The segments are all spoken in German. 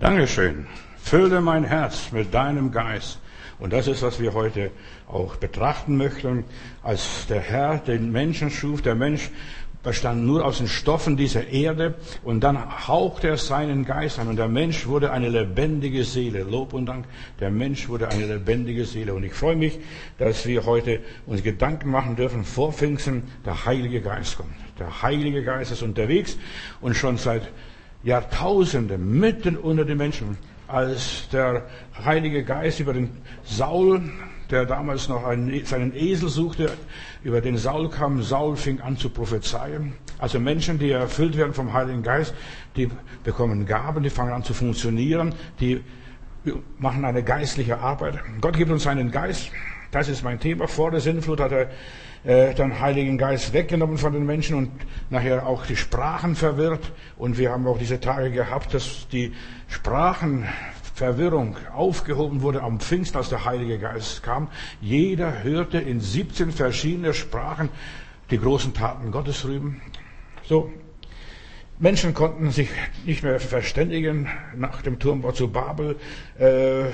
Dankeschön. Fülle mein Herz mit deinem Geist. Und das ist, was wir heute auch betrachten möchten. Als der Herr den Menschen schuf, der Mensch bestand nur aus den Stoffen dieser Erde und dann hauchte er seinen Geist an und der Mensch wurde eine lebendige Seele. Lob und Dank, der Mensch wurde eine lebendige Seele. Und ich freue mich, dass wir heute uns Gedanken machen dürfen, vor Pfingsten der Heilige Geist kommt. Der Heilige Geist ist unterwegs und schon seit Jahrtausenden mitten unter den Menschen, als der Heilige Geist über den Saul, der damals noch einen, seinen Esel suchte, über den Saul kam, Saul fing an zu prophezeien. Also Menschen, die erfüllt werden vom Heiligen Geist, die bekommen Gaben, die fangen an zu funktionieren, die machen eine geistliche Arbeit. Gott gibt uns seinen Geist. Das ist mein Thema. Vor der Sinnflut hat er äh, den Heiligen Geist weggenommen von den Menschen und nachher auch die Sprachen verwirrt. Und wir haben auch diese Tage gehabt, dass die Sprachenverwirrung aufgehoben wurde am Pfingst, als der Heilige Geist kam. Jeder hörte in 17 verschiedene Sprachen die großen Taten Gottes rüben. So. Menschen konnten sich nicht mehr verständigen nach dem Turmbau zu Babel. Äh,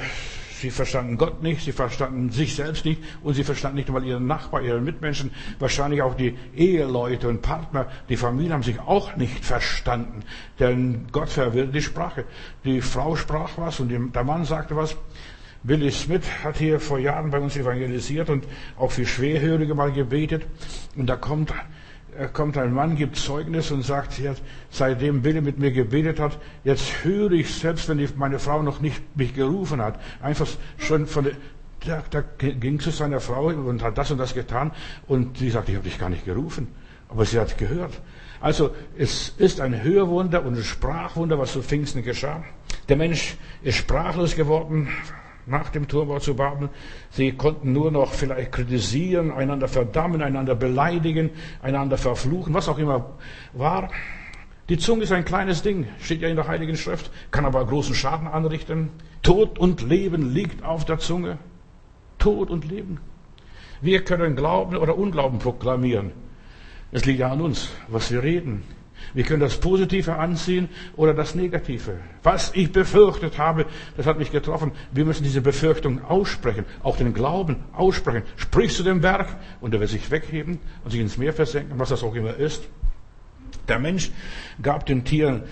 Sie verstanden Gott nicht, sie verstanden sich selbst nicht und sie verstanden nicht einmal ihren Nachbar, ihren Mitmenschen. Wahrscheinlich auch die Eheleute und Partner, die Familie haben sich auch nicht verstanden. Denn Gott verwirrte die Sprache. Die Frau sprach was und der Mann sagte was. Billy Smith hat hier vor Jahren bei uns evangelisiert und auch für Schwerhörige mal gebetet. Und da kommt kommt ein Mann, gibt Zeugnis und sagt, jetzt, seitdem Billy mit mir gebetet hat, jetzt höre ich selbst, wenn meine Frau noch nicht mich gerufen hat, einfach schon von der, da, da ging zu seiner Frau und hat das und das getan und sie sagt, ich habe dich gar nicht gerufen, aber sie hat gehört. Also es ist ein Hörwunder und ein Sprachwunder, was zu Pfingsten geschah. Der Mensch ist sprachlos geworden, nach dem Turmbau zu Babel. Sie konnten nur noch vielleicht kritisieren, einander verdammen, einander beleidigen, einander verfluchen, was auch immer war. Die Zunge ist ein kleines Ding, steht ja in der Heiligen Schrift, kann aber großen Schaden anrichten. Tod und Leben liegt auf der Zunge. Tod und Leben. Wir können Glauben oder Unglauben proklamieren. Es liegt ja an uns, was wir reden. Wir können das Positive anziehen oder das Negative. Was ich befürchtet habe, das hat mich getroffen. Wir müssen diese Befürchtung aussprechen, auch den Glauben aussprechen. Sprich zu dem Berg und er wird sich wegheben und sich ins Meer versenken, was das auch immer ist. Der Mensch gab den Tieren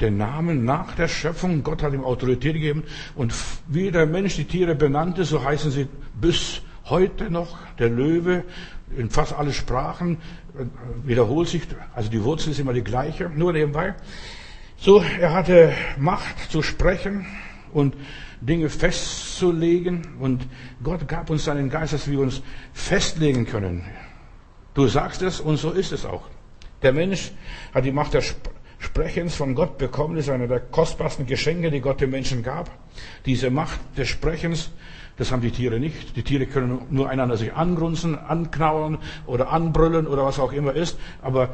den Namen nach der Schöpfung. Gott hat ihm Autorität gegeben. Und wie der Mensch die Tiere benannte, so heißen sie bis heute noch. Der Löwe in fast alle Sprachen wiederholt sich, also die Wurzel ist immer die gleiche, nur nebenbei. So, er hatte Macht zu sprechen und Dinge festzulegen und Gott gab uns seinen Geist, dass wir uns festlegen können. Du sagst es und so ist es auch. Der Mensch hat die Macht des Sprechens von Gott bekommen, das ist einer der kostbarsten Geschenke, die Gott dem Menschen gab. Diese Macht des Sprechens das haben die Tiere nicht. Die Tiere können nur einander sich angrunzen, anknauern oder anbrüllen oder was auch immer ist. Aber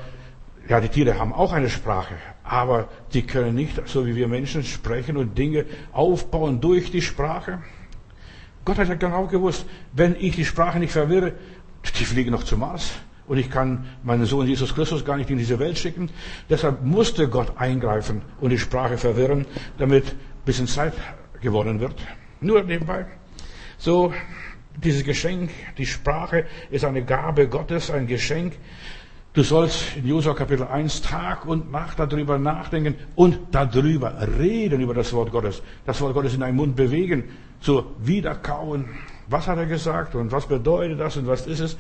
ja, die Tiere haben auch eine Sprache, aber die können nicht, so wie wir Menschen, sprechen und Dinge aufbauen durch die Sprache. Gott hat ja genau gewusst, wenn ich die Sprache nicht verwirre, die fliegen noch zum Mars. Und ich kann meinen Sohn Jesus Christus gar nicht in diese Welt schicken. Deshalb musste Gott eingreifen und die Sprache verwirren, damit ein bisschen Zeit gewonnen wird. Nur nebenbei. So, dieses Geschenk, die Sprache ist eine Gabe Gottes, ein Geschenk. Du sollst in Josua Kapitel 1 Tag und Nacht darüber nachdenken und darüber reden, über das Wort Gottes. Das Wort Gottes in deinem Mund bewegen, zu wiederkauen. Was hat er gesagt und was bedeutet das und was ist es?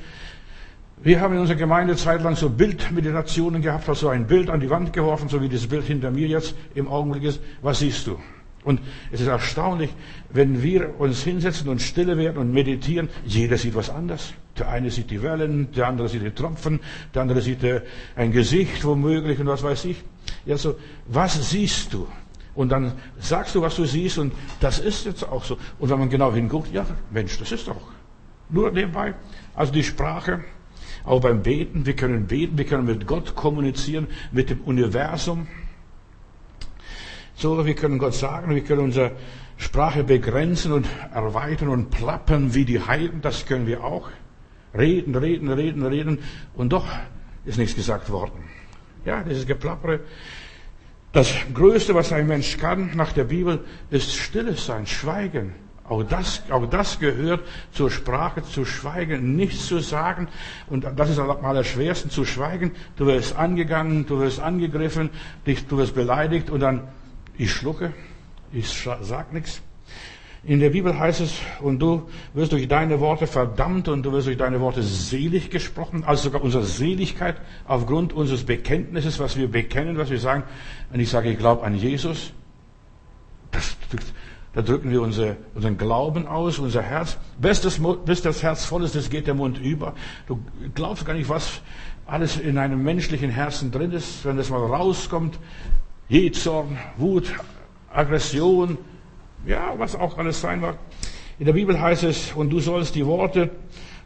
Wir haben in unserer Gemeinde zeitlang so Bildmeditationen gehabt, also ein Bild an die Wand geworfen, so wie das Bild hinter mir jetzt im Augenblick ist. Was siehst du? Und es ist erstaunlich, wenn wir uns hinsetzen und stille werden und meditieren, jeder sieht was anderes. Der eine sieht die Wellen, der andere sieht die Tropfen, der andere sieht äh, ein Gesicht womöglich und was weiß ich. Ja, so, was siehst du? Und dann sagst du, was du siehst und das ist jetzt auch so. Und wenn man genau hinguckt, ja, Mensch, das ist auch. Nur nebenbei. Also die Sprache, auch beim Beten, wir können beten, wir können mit Gott kommunizieren, mit dem Universum. So, wir können Gott sagen, wir können unsere Sprache begrenzen und erweitern und plappern wie die Heiden, das können wir auch. Reden, reden, reden, reden und doch ist nichts gesagt worden. Ja, dieses Geplappere. Das Größte, was ein Mensch kann nach der Bibel, ist stilles sein, schweigen. Auch das, auch das gehört zur Sprache, zu schweigen, nichts zu sagen. Und das ist am allerschwersten, zu schweigen. Du wirst angegangen, du wirst angegriffen, du wirst beleidigt und dann, ich schlucke, ich sag nichts. In der Bibel heißt es, und du wirst durch deine Worte verdammt und du wirst durch deine Worte selig gesprochen, also sogar unsere Seligkeit aufgrund unseres Bekenntnisses, was wir bekennen, was wir sagen. Wenn ich sage, ich glaube an Jesus, das, da drücken wir unsere, unseren Glauben aus, unser Herz. Bis das, bis das Herz voll ist, das geht der Mund über. Du glaubst gar nicht, was alles in einem menschlichen Herzen drin ist, wenn das mal rauskommt. Jezorn, Wut, Aggression, ja, was auch alles sein mag. In der Bibel heißt es, und du sollst die Worte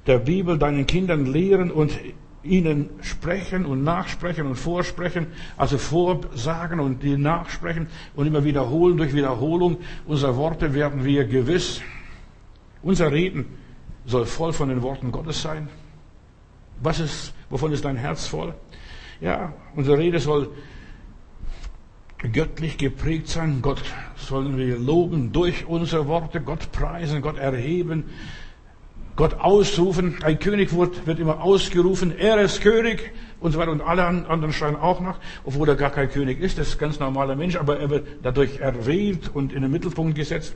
der Bibel deinen Kindern lehren und ihnen sprechen und nachsprechen und vorsprechen, also vorsagen und die nachsprechen und immer wiederholen durch Wiederholung. Unsere Worte werden wir gewiss. Unser Reden soll voll von den Worten Gottes sein. Was ist, wovon ist dein Herz voll? Ja, unsere Rede soll göttlich geprägt sein. Gott sollen wir loben durch unsere Worte, Gott preisen, Gott erheben, Gott ausrufen. Ein König wird, wird immer ausgerufen, er ist König und so weiter. Und alle anderen schreien auch nach, obwohl er gar kein König ist. Das ist ein ganz normaler Mensch, aber er wird dadurch erwählt und in den Mittelpunkt gesetzt.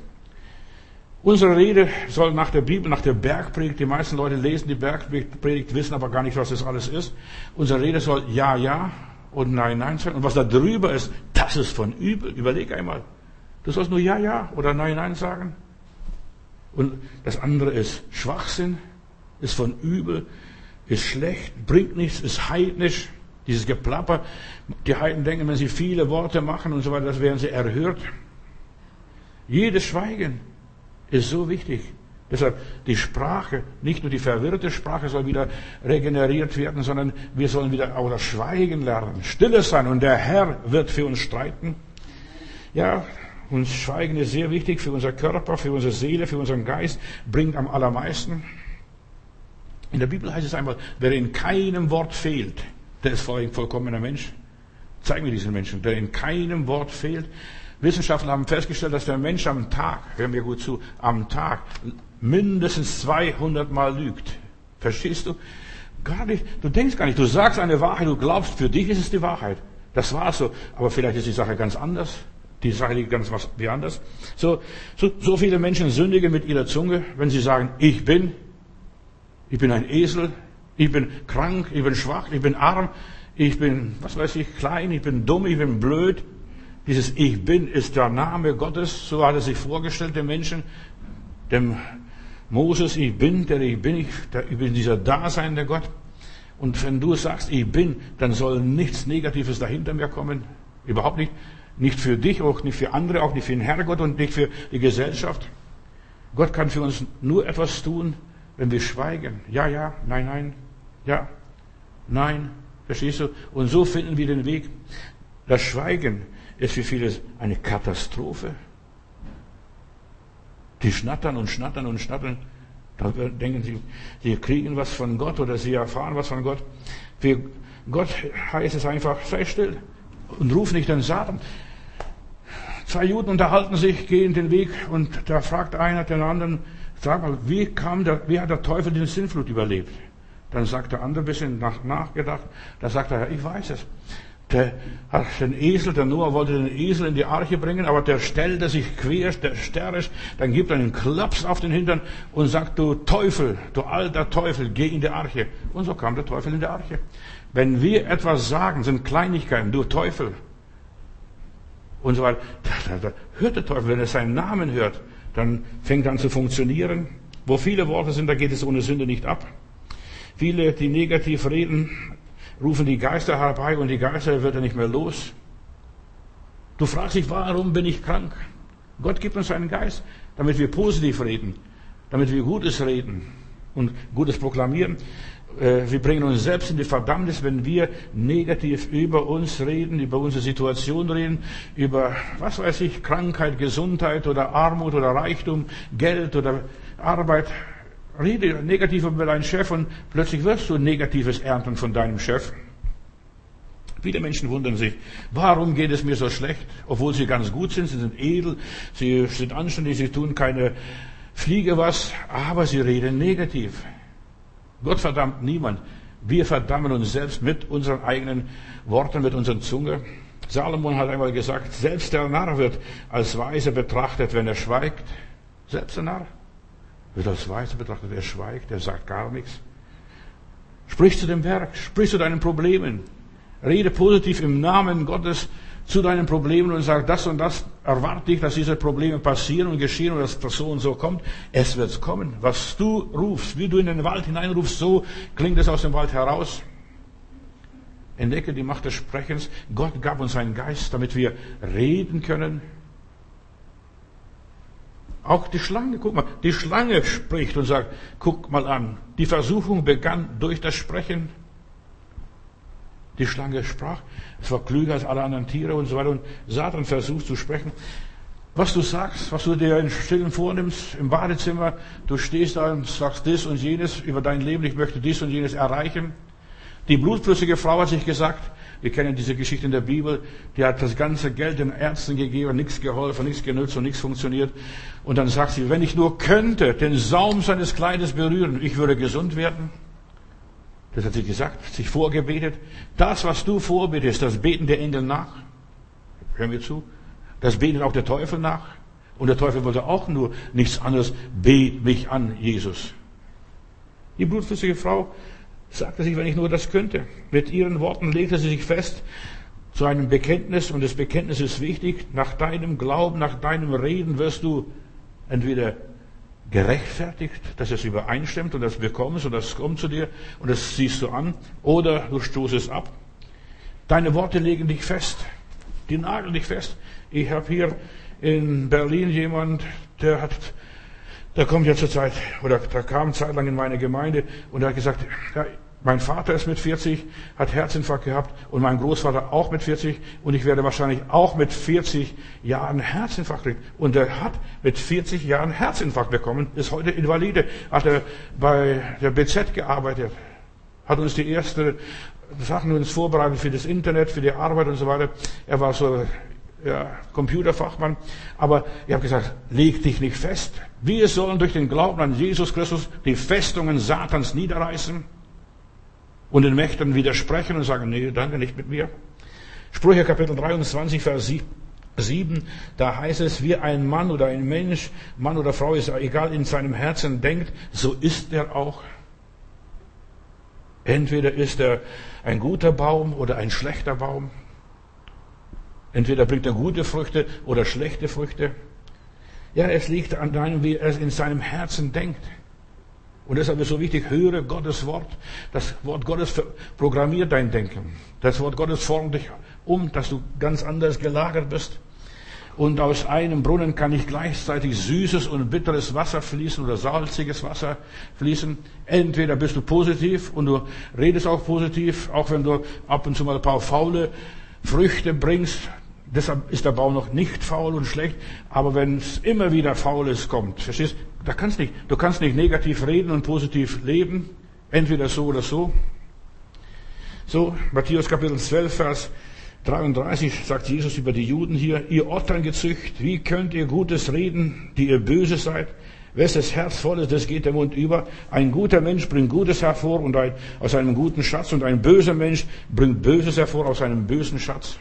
Unsere Rede soll nach der Bibel, nach der Bergpredigt, die meisten Leute lesen die Bergpredigt, wissen aber gar nicht, was das alles ist. Unsere Rede soll Ja, Ja, und Nein, Nein sagen. Und was da drüber ist, das ist von übel. Überleg einmal. Du sollst nur Ja, Ja oder Nein, Nein sagen. Und das andere ist Schwachsinn, ist von übel, ist schlecht, bringt nichts, ist heidnisch. Dieses Geplapper. Die Heiden denken, wenn sie viele Worte machen und so weiter, das werden sie erhört. Jedes Schweigen ist so wichtig. Deshalb die Sprache, nicht nur die verwirrte Sprache soll wieder regeneriert werden, sondern wir sollen wieder auch das Schweigen lernen, stille sein und der Herr wird für uns streiten. Ja, und Schweigen ist sehr wichtig für unser Körper, für unsere Seele, für unseren Geist, bringt am allermeisten. In der Bibel heißt es einmal, wer in keinem Wort fehlt, der ist ein vollkommener Mensch. Zeig mir diesen Menschen, der in keinem Wort fehlt. Wissenschaftler haben festgestellt, dass der Mensch am Tag, hör mir gut zu, am Tag mindestens 200 Mal lügt. Verstehst du? Gar nicht. Du denkst gar nicht. Du sagst eine Wahrheit, du glaubst, für dich ist es die Wahrheit. Das war so. Aber vielleicht ist die Sache ganz anders. Die Sache liegt ganz was wie anders. So, so, so viele Menschen sündigen mit ihrer Zunge, wenn sie sagen, ich bin, ich bin ein Esel, ich bin krank, ich bin schwach, ich bin arm, ich bin, was weiß ich, klein, ich bin dumm, ich bin blöd. Dieses Ich bin ist der Name Gottes, so hat er sich vorgestellt, den Menschen, dem Moses, ich bin, der ich bin, ich, bin dieser Dasein der Gott. Und wenn du sagst, ich bin, dann soll nichts Negatives dahinter mir kommen. Überhaupt nicht. Nicht für dich, auch nicht für andere, auch nicht für den Herrgott und nicht für die Gesellschaft. Gott kann für uns nur etwas tun, wenn wir schweigen. Ja, ja, nein, nein, ja, nein. Verstehst du? Und so finden wir den Weg. Das Schweigen ist für viele eine Katastrophe. Die schnattern und schnattern und schnattern. Da denken sie, sie kriegen was von Gott oder sie erfahren was von Gott. Für Gott heißt es einfach, sei still und ruf nicht den Satan. Zwei Juden unterhalten sich, gehen den Weg und da fragt einer den anderen, sag mal, wie kam der, wie hat der Teufel den Sinnflut überlebt? Dann sagt der andere ein bisschen nach, nachgedacht, da sagt er, ich weiß es. Der hat den Esel, der Noah wollte den Esel in die Arche bringen, aber der stellte sich quer, der stärrisch, dann gibt er einen Klaps auf den Hintern und sagt, du Teufel, du alter Teufel, geh in die Arche. Und so kam der Teufel in die Arche. Wenn wir etwas sagen, sind Kleinigkeiten, du Teufel. Und so weiter. Da, da, da hört der Teufel, wenn er seinen Namen hört, dann fängt er an zu funktionieren. Wo viele Worte sind, da geht es ohne Sünde nicht ab. Viele, die negativ reden, rufen die Geister herbei und die Geister wird er nicht mehr los. Du fragst dich, warum bin ich krank? Gott gibt uns einen Geist, damit wir positiv reden, damit wir Gutes reden und Gutes proklamieren. Äh, wir bringen uns selbst in die Verdammnis, wenn wir negativ über uns reden, über unsere Situation reden, über, was weiß ich, Krankheit, Gesundheit oder Armut oder Reichtum, Geld oder Arbeit. Rede negativ über deinen Chef und plötzlich wirst du Negatives ernten von deinem Chef. Viele Menschen wundern sich, warum geht es mir so schlecht, obwohl sie ganz gut sind, sie sind edel, sie sind anständig, sie tun keine Fliege was, aber sie reden negativ. Gott verdammt niemand. Wir verdammen uns selbst mit unseren eigenen Worten, mit unserer Zunge. Salomon hat einmal gesagt, selbst der Narr wird als weise betrachtet, wenn er schweigt. Selbst der Narr wird als weise betrachtet, wer schweigt, der sagt gar nichts. Sprich zu dem Berg, sprich zu deinen Problemen. Rede positiv im Namen Gottes zu deinen Problemen und sag, das und das erwarte ich, dass diese Probleme passieren und geschehen und dass das so und so kommt. Es wird kommen. Was du rufst, wie du in den Wald hineinrufst, so klingt es aus dem Wald heraus. Entdecke die Macht des Sprechens. Gott gab uns einen Geist, damit wir reden können. Auch die Schlange, guck mal, die Schlange spricht und sagt, guck mal an, die Versuchung begann durch das Sprechen. Die Schlange sprach, es war klüger als alle anderen Tiere und so weiter. Und Satan versucht zu sprechen. Was du sagst, was du dir in Stillen vornimmst, im Badezimmer, du stehst da und sagst das und jenes über dein Leben, ich möchte dies und jenes erreichen. Die blutflüssige Frau hat sich gesagt, wir kennen diese Geschichte in der Bibel, die hat das ganze Geld den Ärzten gegeben, nichts geholfen, nichts genützt und nichts funktioniert. Und dann sagt sie, wenn ich nur könnte den Saum seines Kleides berühren, ich würde gesund werden. Das hat sie gesagt, sich vorgebetet. Das, was du vorbetest, das beten der Engel nach. Hören wir zu. Das betet auch der Teufel nach. Und der Teufel wollte auch nur nichts anderes. Bet mich an, Jesus. Die blutflüssige Frau sagte sich, wenn ich nur das könnte. Mit ihren Worten legte sie sich fest zu einem Bekenntnis und das Bekenntnis ist wichtig. Nach deinem Glauben, nach deinem Reden wirst du entweder gerechtfertigt, dass es übereinstimmt und das bekommst und das kommt zu dir und das siehst du an oder du stoßest ab. Deine Worte legen dich fest. Die nageln dich fest. Ich habe hier in Berlin jemand, der hat der kommt ja zur Zeit, oder der kam zeitlang in meine Gemeinde und hat gesagt, ja, mein Vater ist mit 40, hat Herzinfarkt gehabt und mein Großvater auch mit 40 und ich werde wahrscheinlich auch mit 40 Jahren Herzinfarkt kriegen. Und er hat mit 40 Jahren Herzinfarkt bekommen, ist heute Invalide, hat er bei der BZ gearbeitet, hat uns die erste Sachen uns vorbereitet für das Internet, für die Arbeit und so weiter. Er war so ja, Computerfachmann. Aber ich habe gesagt, leg dich nicht fest. Wir sollen durch den Glauben an Jesus Christus die Festungen Satans niederreißen und den Mächten widersprechen und sagen, nee, danke, nicht mit mir. Sprüche Kapitel 23, Vers 7, da heißt es, wie ein Mann oder ein Mensch, Mann oder Frau ist egal, in seinem Herzen denkt, so ist er auch. Entweder ist er ein guter Baum oder ein schlechter Baum. Entweder bringt er gute Früchte oder schlechte Früchte. Ja, es liegt an deinem, wie er in seinem Herzen denkt. Und deshalb ist so wichtig, höre Gottes Wort. Das Wort Gottes programmiert dein Denken. Das Wort Gottes formt dich um, dass du ganz anders gelagert bist. Und aus einem Brunnen kann nicht gleichzeitig süßes und bitteres Wasser fließen oder salziges Wasser fließen. Entweder bist du positiv und du redest auch positiv, auch wenn du ab und zu mal ein paar faule Früchte bringst, Deshalb ist der Baum noch nicht faul und schlecht. Aber wenn es immer wieder Faules kommt, verstehst da kannst nicht, du kannst nicht negativ reden und positiv leben. Entweder so oder so. So, Matthäus Kapitel 12, Vers 33 sagt Jesus über die Juden hier, ihr Otterngezücht, wie könnt ihr Gutes reden, die ihr böse seid? Wes Herz voll ist, das geht der Mund über. Ein guter Mensch bringt Gutes hervor und ein, aus einem guten Schatz und ein böser Mensch bringt Böses hervor aus einem bösen Schatz.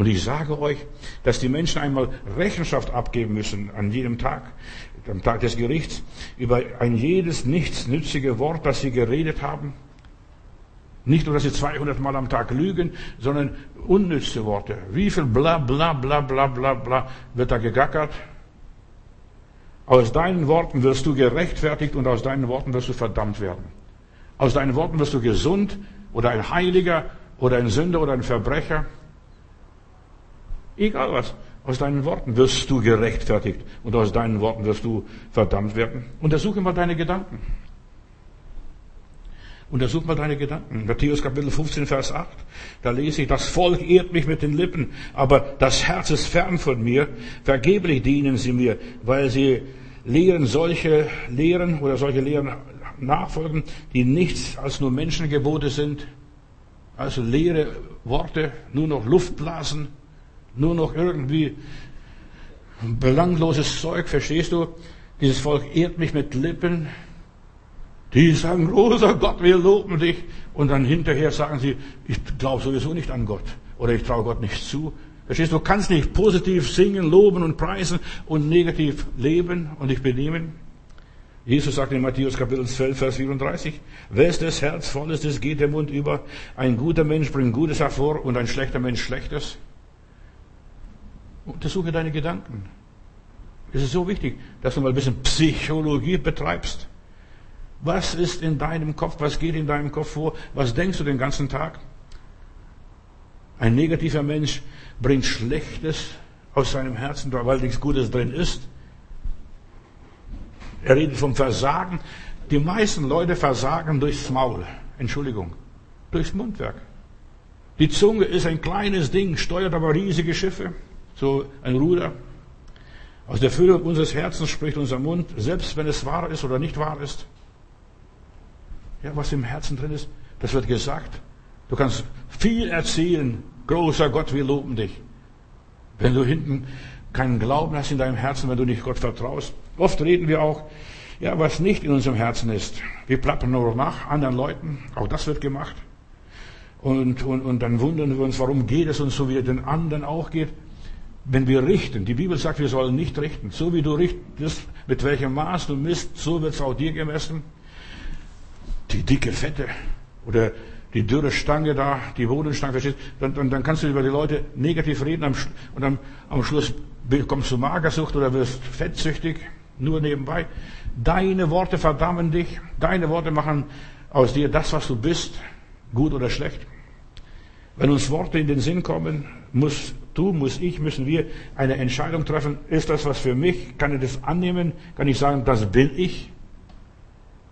Und ich sage euch, dass die Menschen einmal Rechenschaft abgeben müssen an jedem Tag, am Tag des Gerichts, über ein jedes nichtsnützige Wort, das sie geredet haben. Nicht nur, dass sie 200 Mal am Tag lügen, sondern unnütze Worte. Wie viel bla bla bla bla bla bla wird da gegackert? Aus deinen Worten wirst du gerechtfertigt und aus deinen Worten wirst du verdammt werden. Aus deinen Worten wirst du gesund oder ein Heiliger oder ein Sünder oder ein Verbrecher. Egal was. Aus deinen Worten wirst du gerechtfertigt und aus deinen Worten wirst du verdammt werden. Untersuche mal deine Gedanken. Untersuch mal deine Gedanken. Matthäus Kapitel 15, Vers 8. Da lese ich, das Volk ehrt mich mit den Lippen, aber das Herz ist fern von mir. Vergeblich dienen sie mir, weil sie lehren solche Lehren oder solche Lehren nachfolgen, die nichts als nur Menschengebote sind. Also leere Worte, nur noch Luftblasen, nur noch irgendwie belangloses Zeug, verstehst du? Dieses Volk ehrt mich mit Lippen. Die sagen, großer Gott, wir loben dich. Und dann hinterher sagen sie, ich glaube sowieso nicht an Gott. Oder ich traue Gott nicht zu. Verstehst du? Du kannst nicht positiv singen, loben und preisen und negativ leben und dich benehmen. Jesus sagt in Matthäus Kapitel 12, Vers 34, Wes des Herz voll ist, es geht der Mund über. Ein guter Mensch bringt Gutes hervor und ein schlechter Mensch Schlechtes. Untersuche deine Gedanken. Es ist so wichtig, dass du mal ein bisschen Psychologie betreibst. Was ist in deinem Kopf? Was geht in deinem Kopf vor? Was denkst du den ganzen Tag? Ein negativer Mensch bringt Schlechtes aus seinem Herzen, weil nichts Gutes drin ist. Er redet vom Versagen. Die meisten Leute versagen durchs Maul. Entschuldigung. Durchs Mundwerk. Die Zunge ist ein kleines Ding, steuert aber riesige Schiffe. So ein Ruder. Aus der Fülle unseres Herzens spricht unser Mund, selbst wenn es wahr ist oder nicht wahr ist. Ja, was im Herzen drin ist, das wird gesagt. Du kannst viel erzählen. Großer Gott, wir loben dich. Wenn du hinten keinen Glauben hast in deinem Herzen, wenn du nicht Gott vertraust. Oft reden wir auch, ja, was nicht in unserem Herzen ist. Wir plappern nur nach anderen Leuten. Auch das wird gemacht. Und, und, und dann wundern wir uns, warum geht es uns so, wie es den anderen auch geht. Wenn wir richten, die Bibel sagt, wir sollen nicht richten. So wie du richtest, mit welchem Maß du misst, so wird es auch dir gemessen. Die dicke Fette oder die dürre Stange da, die Bodenstange, verstehst dann, dann, dann kannst du über die Leute negativ reden und dann am Schluss bekommst du Magersucht oder wirst fettsüchtig, nur nebenbei. Deine Worte verdammen dich, deine Worte machen aus dir das, was du bist, gut oder schlecht. Wenn uns Worte in den Sinn kommen, muss du, muss ich, müssen wir eine Entscheidung treffen. Ist das was für mich? Kann ich das annehmen? Kann ich sagen, das bin ich?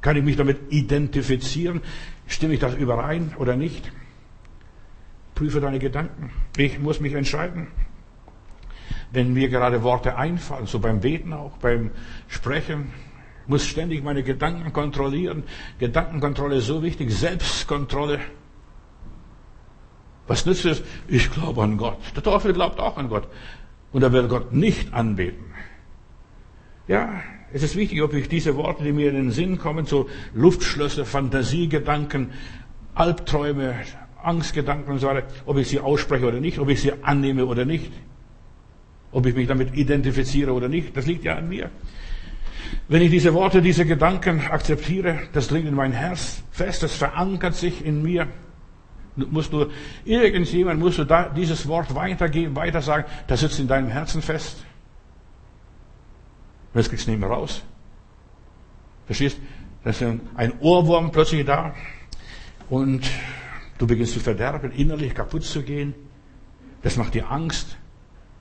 Kann ich mich damit identifizieren? Stimme ich das überein oder nicht? Prüfe deine Gedanken. Ich muss mich entscheiden wenn mir gerade Worte einfallen, so beim Beten auch, beim Sprechen, muss ständig meine Gedanken kontrollieren. Gedankenkontrolle ist so wichtig, Selbstkontrolle. Was nützt es? Ich glaube an Gott. Der Teufel glaubt auch an Gott. Und er will Gott nicht anbeten. Ja, es ist wichtig, ob ich diese Worte, die mir in den Sinn kommen, so Luftschlösser, Fantasiegedanken, Albträume, Angstgedanken und so weiter, ob ich sie ausspreche oder nicht, ob ich sie annehme oder nicht. Ob ich mich damit identifiziere oder nicht, das liegt ja an mir. Wenn ich diese Worte, diese Gedanken akzeptiere, das dringt in mein Herz fest, das verankert sich in mir. Musst du, irgendjemand musst du da dieses Wort weitergeben, weiter sagen, das sitzt in deinem Herzen fest. Und jetzt kriegst du nicht mehr raus. Verstehst? Das ist ein Ohrwurm plötzlich da. Und du beginnst zu verderben, innerlich kaputt zu gehen. Das macht dir Angst.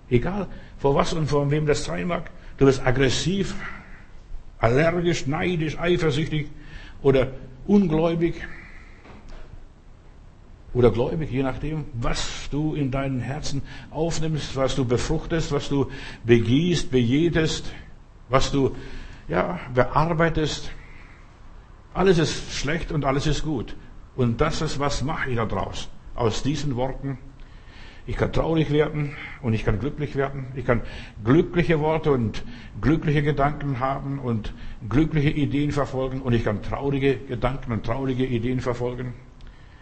Egal vor was und vor wem das sein mag. Du bist aggressiv, allergisch, neidisch, eifersüchtig oder ungläubig oder gläubig, je nachdem, was du in deinem Herzen aufnimmst, was du befruchtest, was du begießt, bejätest, was du ja, bearbeitest. Alles ist schlecht und alles ist gut. Und das ist, was mache ich da draus? Aus diesen Worten ich kann traurig werden und ich kann glücklich werden. Ich kann glückliche Worte und glückliche Gedanken haben und glückliche Ideen verfolgen und ich kann traurige Gedanken und traurige Ideen verfolgen.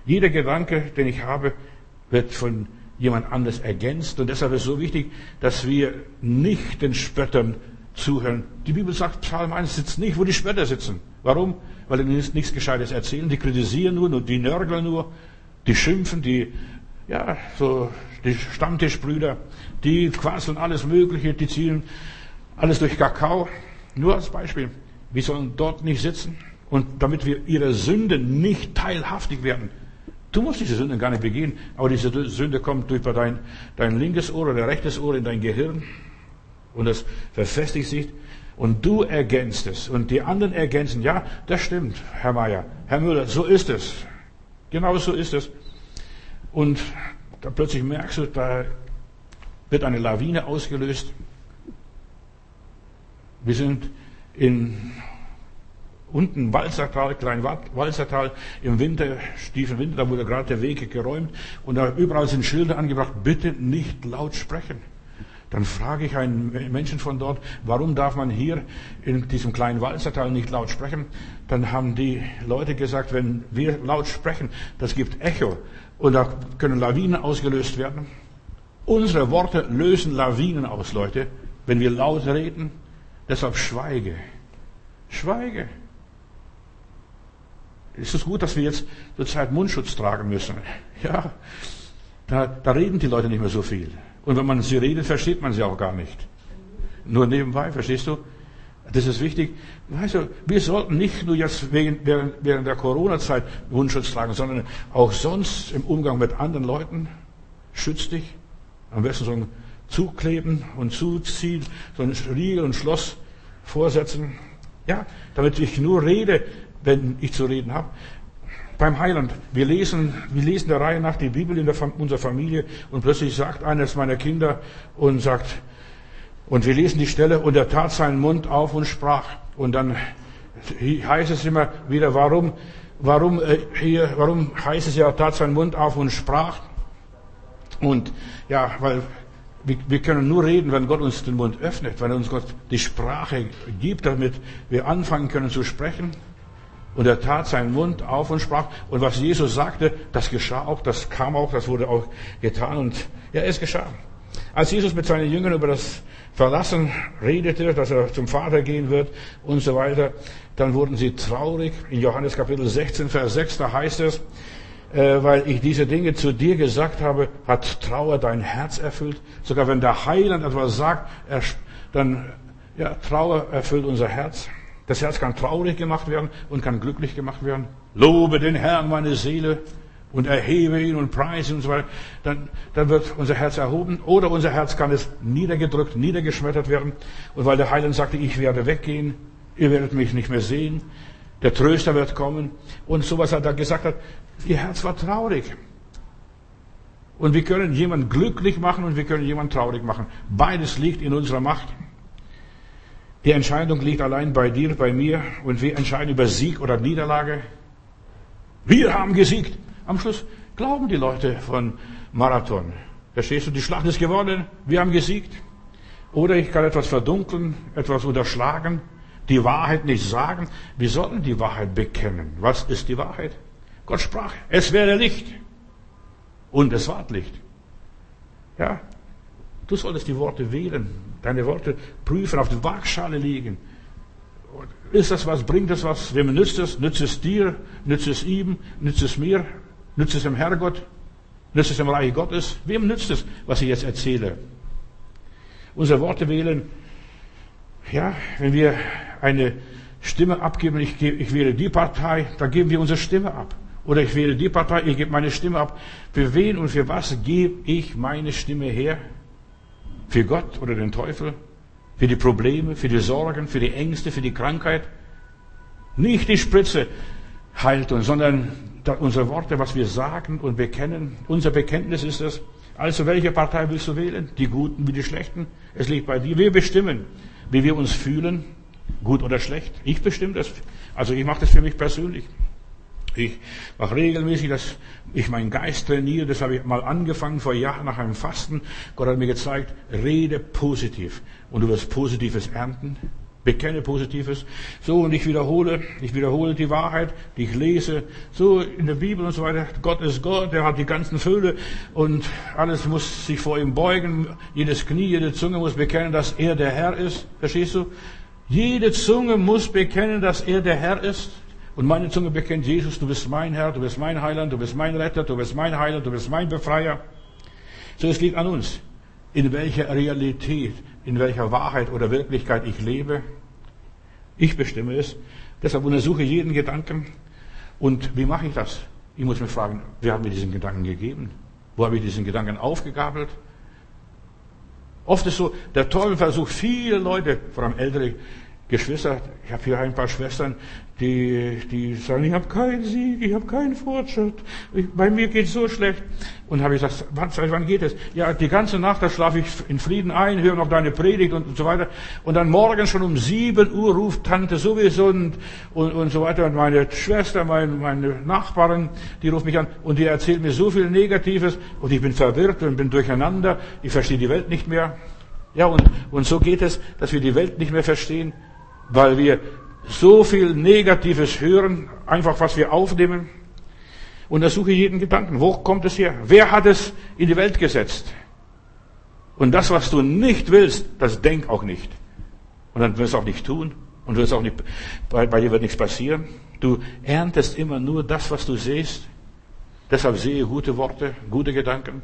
Jeder Gedanke, den ich habe, wird von jemand anders ergänzt und deshalb ist es so wichtig, dass wir nicht den Spöttern zuhören. Die Bibel sagt, Psalm 1 sitzt nicht, wo die Spötter sitzen. Warum? Weil die nichts Gescheites erzählen, die kritisieren nur, und die nörgeln nur, die schimpfen, die ja, so die Stammtischbrüder, die quasseln alles Mögliche, die ziehen alles durch Kakao. Nur als Beispiel. Wir sollen dort nicht sitzen und damit wir ihrer Sünde nicht teilhaftig werden. Du musst diese Sünde gar nicht begehen, aber diese Sünde kommt durch dein, dein linkes Ohr oder rechtes Ohr in dein Gehirn und das verfestigt sich und du ergänzt es und die anderen ergänzen, ja, das stimmt, Herr Mayer, Herr Müller, so ist es. Genau so ist es. Und da plötzlich merkst du, da wird eine Lawine ausgelöst. Wir sind in unten Walzertal, klein Walzertal, im Winter, tiefen Winter, da wurde gerade der Weg geräumt und da überall sind Schilder angebracht, bitte nicht laut sprechen. Dann frage ich einen Menschen von dort, warum darf man hier in diesem kleinen Walzertal nicht laut sprechen? Dann haben die Leute gesagt, wenn wir laut sprechen, das gibt Echo und da können Lawinen ausgelöst werden. Unsere Worte lösen Lawinen aus, Leute, wenn wir laut reden. Deshalb schweige. Schweige. Ist es gut, dass wir jetzt zur Zeit Mundschutz tragen müssen? Ja, da, da reden die Leute nicht mehr so viel. Und wenn man sie redet, versteht man sie auch gar nicht. Nur nebenbei, verstehst du? Das ist wichtig. Weißt du, wir sollten nicht nur jetzt während, während der Corona-Zeit Mundschutz tragen, sondern auch sonst im Umgang mit anderen Leuten. Schütz dich. Am besten so ein zukleben und zuziehen, so ein Riegel und Schloss vorsetzen. Ja, damit ich nur rede, wenn ich zu reden habe beim Heiland. Wir lesen, wir lesen der Reihe nach die Bibel in der, unserer Familie und plötzlich sagt eines meiner Kinder und sagt, und wir lesen die Stelle und er tat seinen Mund auf und sprach. Und dann heißt es immer wieder, warum, warum äh, hier, warum heißt es ja, er tat seinen Mund auf und sprach. Und ja, weil wir, wir können nur reden, wenn Gott uns den Mund öffnet, wenn uns Gott die Sprache gibt, damit wir anfangen können zu sprechen. Und er tat seinen Mund auf und sprach. Und was Jesus sagte, das geschah auch, das kam auch, das wurde auch getan. Und ja, es geschah. Als Jesus mit seinen Jüngern über das Verlassen redete, dass er zum Vater gehen wird und so weiter, dann wurden sie traurig. In Johannes Kapitel 16, Vers 6, da heißt es, äh, weil ich diese Dinge zu dir gesagt habe, hat Trauer dein Herz erfüllt. Sogar wenn der Heiland etwas sagt, dann, ja, Trauer erfüllt unser Herz. Das Herz kann traurig gemacht werden und kann glücklich gemacht werden. Lobe den Herrn, meine Seele, und erhebe ihn und preise ihn und so weiter. Dann, dann wird unser Herz erhoben. Oder unser Herz kann es niedergedrückt, niedergeschmettert werden. Und weil der Heiland sagte, ich werde weggehen, ihr werdet mich nicht mehr sehen, der Tröster wird kommen. Und so was er da gesagt hat, ihr Herz war traurig. Und wir können jemanden glücklich machen und wir können jemanden traurig machen. Beides liegt in unserer Macht. Die Entscheidung liegt allein bei dir, bei mir und wir entscheiden über Sieg oder Niederlage. Wir haben gesiegt. Am Schluss glauben die Leute von Marathon. Verstehst du, die Schlacht ist gewonnen, wir haben gesiegt. Oder ich kann etwas verdunkeln, etwas unterschlagen, die Wahrheit nicht sagen. Wir sollten die Wahrheit bekennen. Was ist die Wahrheit? Gott sprach, es wäre Licht. Und es war Licht. Ja, Du solltest die Worte wählen, deine Worte prüfen, auf die Waagschale legen. Ist das was, bringt das was? Wem nützt es? Nützt es dir? Nützt es ihm? Nützt es mir? Nützt es dem Herrgott? Nützt es dem Reich Gottes? Wem nützt es, was ich jetzt erzähle? Unsere Worte wählen, ja, wenn wir eine Stimme abgeben, ich, ich wähle die Partei, dann geben wir unsere Stimme ab. Oder ich wähle die Partei, ich gebe meine Stimme ab. Für wen und für was gebe ich meine Stimme her? Für Gott oder den Teufel? Für die Probleme, für die Sorgen, für die Ängste, für die Krankheit? Nicht die Spritze heilt uns, sondern unsere Worte, was wir sagen und bekennen. Unser Bekenntnis ist es. Also welche Partei willst du wählen? Die Guten wie die Schlechten? Es liegt bei dir. Wir bestimmen, wie wir uns fühlen, gut oder schlecht. Ich bestimme das. Also ich mache das für mich persönlich. Ich mache regelmäßig, dass ich meinen Geist trainiere. Das habe ich mal angefangen vor Jahren nach einem Fasten. Gott hat mir gezeigt, rede positiv. Und du wirst Positives ernten. Bekenne Positives. So, und ich wiederhole, ich wiederhole die Wahrheit, die ich lese. So, in der Bibel und so weiter. Gott ist Gott, er hat die ganzen Fülle und alles muss sich vor ihm beugen. Jedes Knie, jede Zunge muss bekennen, dass er der Herr ist. Verstehst du? Jede Zunge muss bekennen, dass er der Herr ist. Und meine Zunge bekennt, Jesus, du bist mein Herr, du bist mein Heiland, du bist mein Retter, du bist mein Heiler, du bist mein Befreier. So, es liegt an uns, in welcher Realität, in welcher Wahrheit oder Wirklichkeit ich lebe. Ich bestimme es. Deshalb untersuche jeden Gedanken. Und wie mache ich das? Ich muss mich fragen, wer hat mir diesen Gedanken gegeben? Wo habe ich diesen Gedanken aufgegabelt? Oft ist so, der Teufel versucht viele Leute, vor allem ältere Geschwister, ich habe hier ein paar Schwestern, die, die sagen, ich habe keinen Sieg, ich habe keinen Fortschritt, ich, bei mir geht so schlecht. Und habe ich gesagt, wann, seit wann geht es? Ja, die ganze Nacht, da schlafe ich in Frieden ein, höre noch deine Predigt und, so weiter. Und dann morgen schon um sieben Uhr ruft Tante sowieso und, und, und so weiter. Und meine Schwester, meine, meine Nachbarin, die ruft mich an und die erzählt mir so viel Negatives und ich bin verwirrt und bin durcheinander, ich verstehe die Welt nicht mehr. Ja, und, und so geht es, dass wir die Welt nicht mehr verstehen weil wir so viel Negatives hören, einfach was wir aufnehmen. Untersuche jeden Gedanken. Wo kommt es her? Wer hat es in die Welt gesetzt? Und das, was du nicht willst, das denk auch nicht. Und dann wirst du auch nicht tun. Und wirst auch nicht, bei, bei dir wird nichts passieren. Du erntest immer nur das, was du siehst. Deshalb sehe gute Worte, gute Gedanken.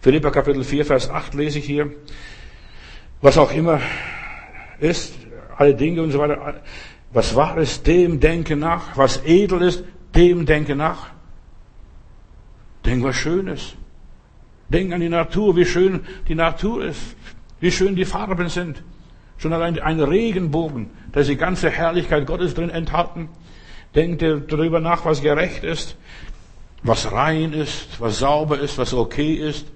Philippa Kapitel 4, Vers 8 lese ich hier. Was auch immer ist, alle Dinge und so weiter. Was wahr ist, dem denke nach. Was edel ist, dem denke nach. Denk was Schönes. Denk an die Natur, wie schön die Natur ist, wie schön die Farben sind. Schon allein ein Regenbogen, da ist die ganze Herrlichkeit Gottes drin enthalten. Denk darüber nach, was gerecht ist, was rein ist, was sauber ist, was okay ist,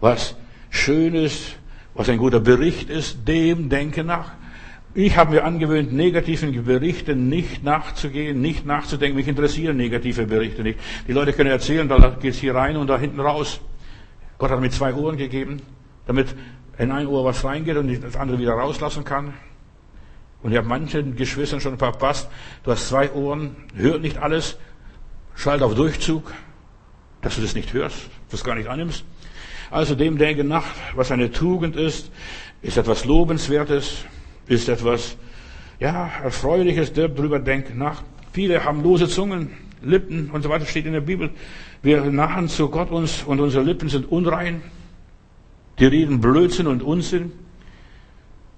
was schön ist, was ein guter Bericht ist, dem denke nach. Ich habe mir angewöhnt, negativen Berichten nicht nachzugehen, nicht nachzudenken. Mich interessieren negative Berichte nicht. Die Leute können erzählen, da geht's hier rein und da hinten raus. Gott hat mir zwei Ohren gegeben, damit in ein Ohr was reingeht und das andere wieder rauslassen kann. Und ich habe manchen Geschwistern schon verpasst. Du hast zwei Ohren, hört nicht alles, schalt auf Durchzug, dass du das nicht hörst, das gar nicht annimmst. Also dem denke nach, was eine Tugend ist, ist etwas Lobenswertes, ist etwas, ja, Erfreuliches, darüber denkt nach. Viele haben lose Zungen, Lippen und so weiter, steht in der Bibel. Wir nahen zu Gott uns und unsere Lippen sind unrein. Die reden Blödsinn und Unsinn.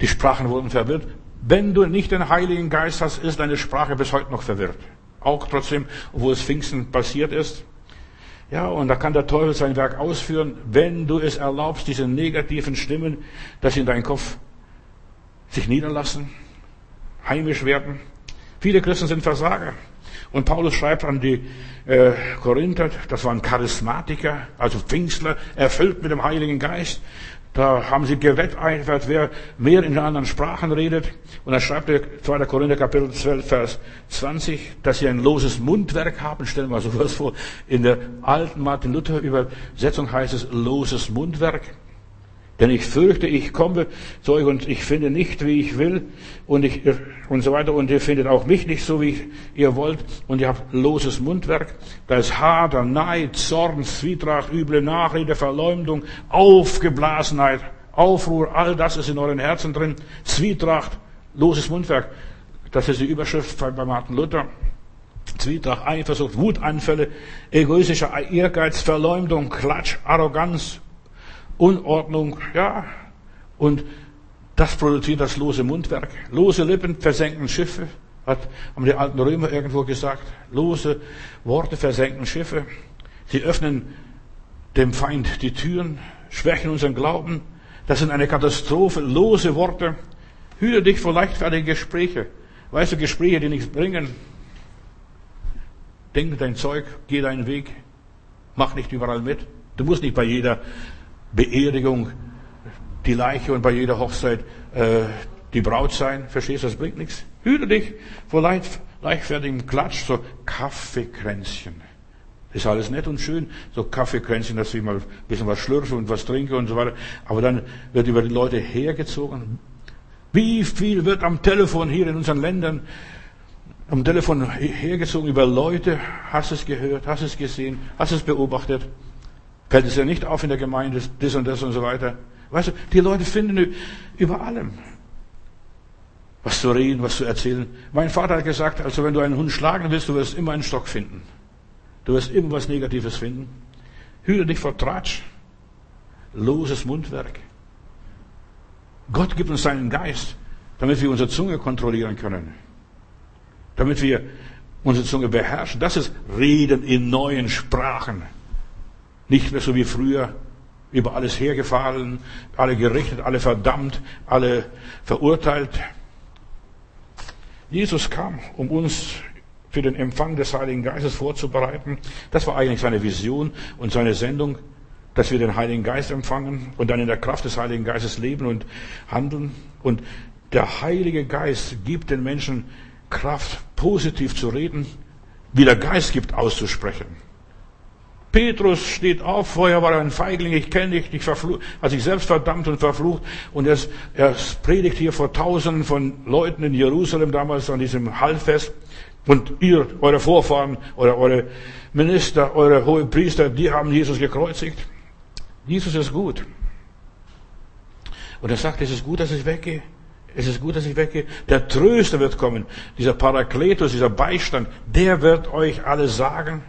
Die Sprachen wurden verwirrt. Wenn du nicht den Heiligen Geist hast, ist deine Sprache bis heute noch verwirrt. Auch trotzdem, obwohl es Pfingsten passiert ist. Ja, und da kann der Teufel sein Werk ausführen, wenn du es erlaubst, diese negativen Stimmen, dass sie in deinen Kopf sich niederlassen, heimisch werden. Viele Christen sind Versager. Und Paulus schreibt an die äh, Korinther, das waren Charismatiker, also Pfingstler, erfüllt mit dem Heiligen Geist. Da haben sie gewetteifert, wer mehr in anderen Sprachen redet. Und dann schreibt er 2. Korinther Kapitel 12, Vers 20, dass sie ein loses Mundwerk haben. Stellen wir sowas vor. In der alten Martin Luther Übersetzung heißt es loses Mundwerk. Denn ich fürchte, ich komme zu euch und ich finde nicht, wie ich will und ich, und so weiter. Und ihr findet auch mich nicht so, wie ihr wollt. Und ihr habt loses Mundwerk. Da ist Hader, Neid, Zorn, Zwietracht, üble Nachrede, Verleumdung, Aufgeblasenheit, Aufruhr. All das ist in euren Herzen drin. Zwietracht, loses Mundwerk. Das ist die Überschrift bei Martin Luther. Zwietracht, Eifersucht, Wutanfälle, egoistischer Ehrgeiz, Verleumdung, Klatsch, Arroganz, Unordnung, ja. Und das produziert das lose Mundwerk. Lose Lippen versenken Schiffe, hat, haben die alten Römer irgendwo gesagt. Lose Worte versenken Schiffe. Sie öffnen dem Feind die Türen, schwächen unseren Glauben. Das sind eine Katastrophe. Lose Worte. Hüte dich vor leichtfertigen Gespräche. Weißt du, Gespräche, die nichts bringen. Denk dein Zeug, geh deinen Weg. Mach nicht überall mit. Du musst nicht bei jeder Beerdigung die Leiche und bei jeder Hochzeit äh, die Braut sein. Verstehst du, das bringt nichts. Hüte dich vor leicht, leichtfertigem Klatsch, so Kaffeekränzchen. Ist alles nett und schön, so Kaffeekränzchen, dass ich mal ein bisschen was schlürfe und was trinke und so weiter. Aber dann wird über die Leute hergezogen. Wie viel wird am Telefon hier in unseren Ländern am Telefon hergezogen über Leute? Hast du es gehört? Hast du es gesehen? Hast du es beobachtet? Fällt es ja nicht auf in der Gemeinde, das und das und so weiter. Weißt du, die Leute finden über allem was zu reden, was zu erzählen. Mein Vater hat gesagt, also wenn du einen Hund schlagen willst, du wirst immer einen Stock finden. Du wirst immer was Negatives finden. Hüte dich vor Tratsch. Loses Mundwerk. Gott gibt uns seinen Geist, damit wir unsere Zunge kontrollieren können. Damit wir unsere Zunge beherrschen. Das ist Reden in neuen Sprachen. Nicht mehr so wie früher über alles hergefallen, alle gerichtet, alle verdammt, alle verurteilt. Jesus kam, um uns für den Empfang des Heiligen Geistes vorzubereiten. Das war eigentlich seine Vision und seine Sendung, dass wir den Heiligen Geist empfangen und dann in der Kraft des Heiligen Geistes leben und handeln. Und der Heilige Geist gibt den Menschen Kraft, positiv zu reden, wie der Geist gibt, auszusprechen. Petrus steht auf, vorher war er ein Feigling, ich kenne dich, ich verflucht, hat sich selbst verdammt und verflucht und er, er predigt hier vor tausenden von Leuten in Jerusalem damals an diesem Hallfest und ihr, eure Vorfahren oder eure Minister, eure hohe Priester, die haben Jesus gekreuzigt. Jesus ist gut. Und er sagt, es ist gut, dass ich weggehe. Es ist gut, dass ich weggehe. Der Tröster wird kommen. Dieser Parakletos, dieser Beistand, der wird euch alles sagen.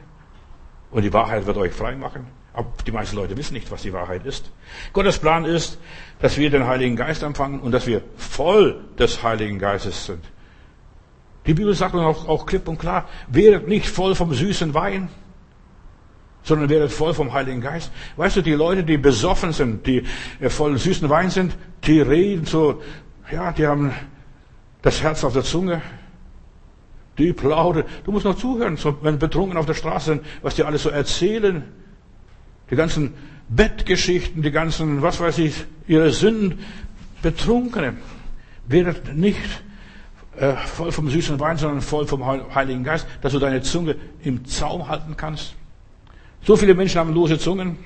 Und die Wahrheit wird euch frei machen. Aber die meisten Leute wissen nicht, was die Wahrheit ist. Gottes Plan ist, dass wir den Heiligen Geist empfangen und dass wir voll des Heiligen Geistes sind. Die Bibel sagt uns auch, auch klipp und klar, werdet nicht voll vom süßen Wein, sondern werdet voll vom Heiligen Geist. Weißt du, die Leute, die besoffen sind, die voll süßen Wein sind, die reden so, ja, die haben das Herz auf der Zunge, die plaudern. Du musst noch zuhören, wenn betrunken auf der Straße sind, was die alles so erzählen. Die ganzen Bettgeschichten, die ganzen, was weiß ich, ihre Sünden. Betrunkene. Werdet nicht äh, voll vom süßen Wein, sondern voll vom Heiligen Geist, dass du deine Zunge im Zaum halten kannst. So viele Menschen haben lose Zungen.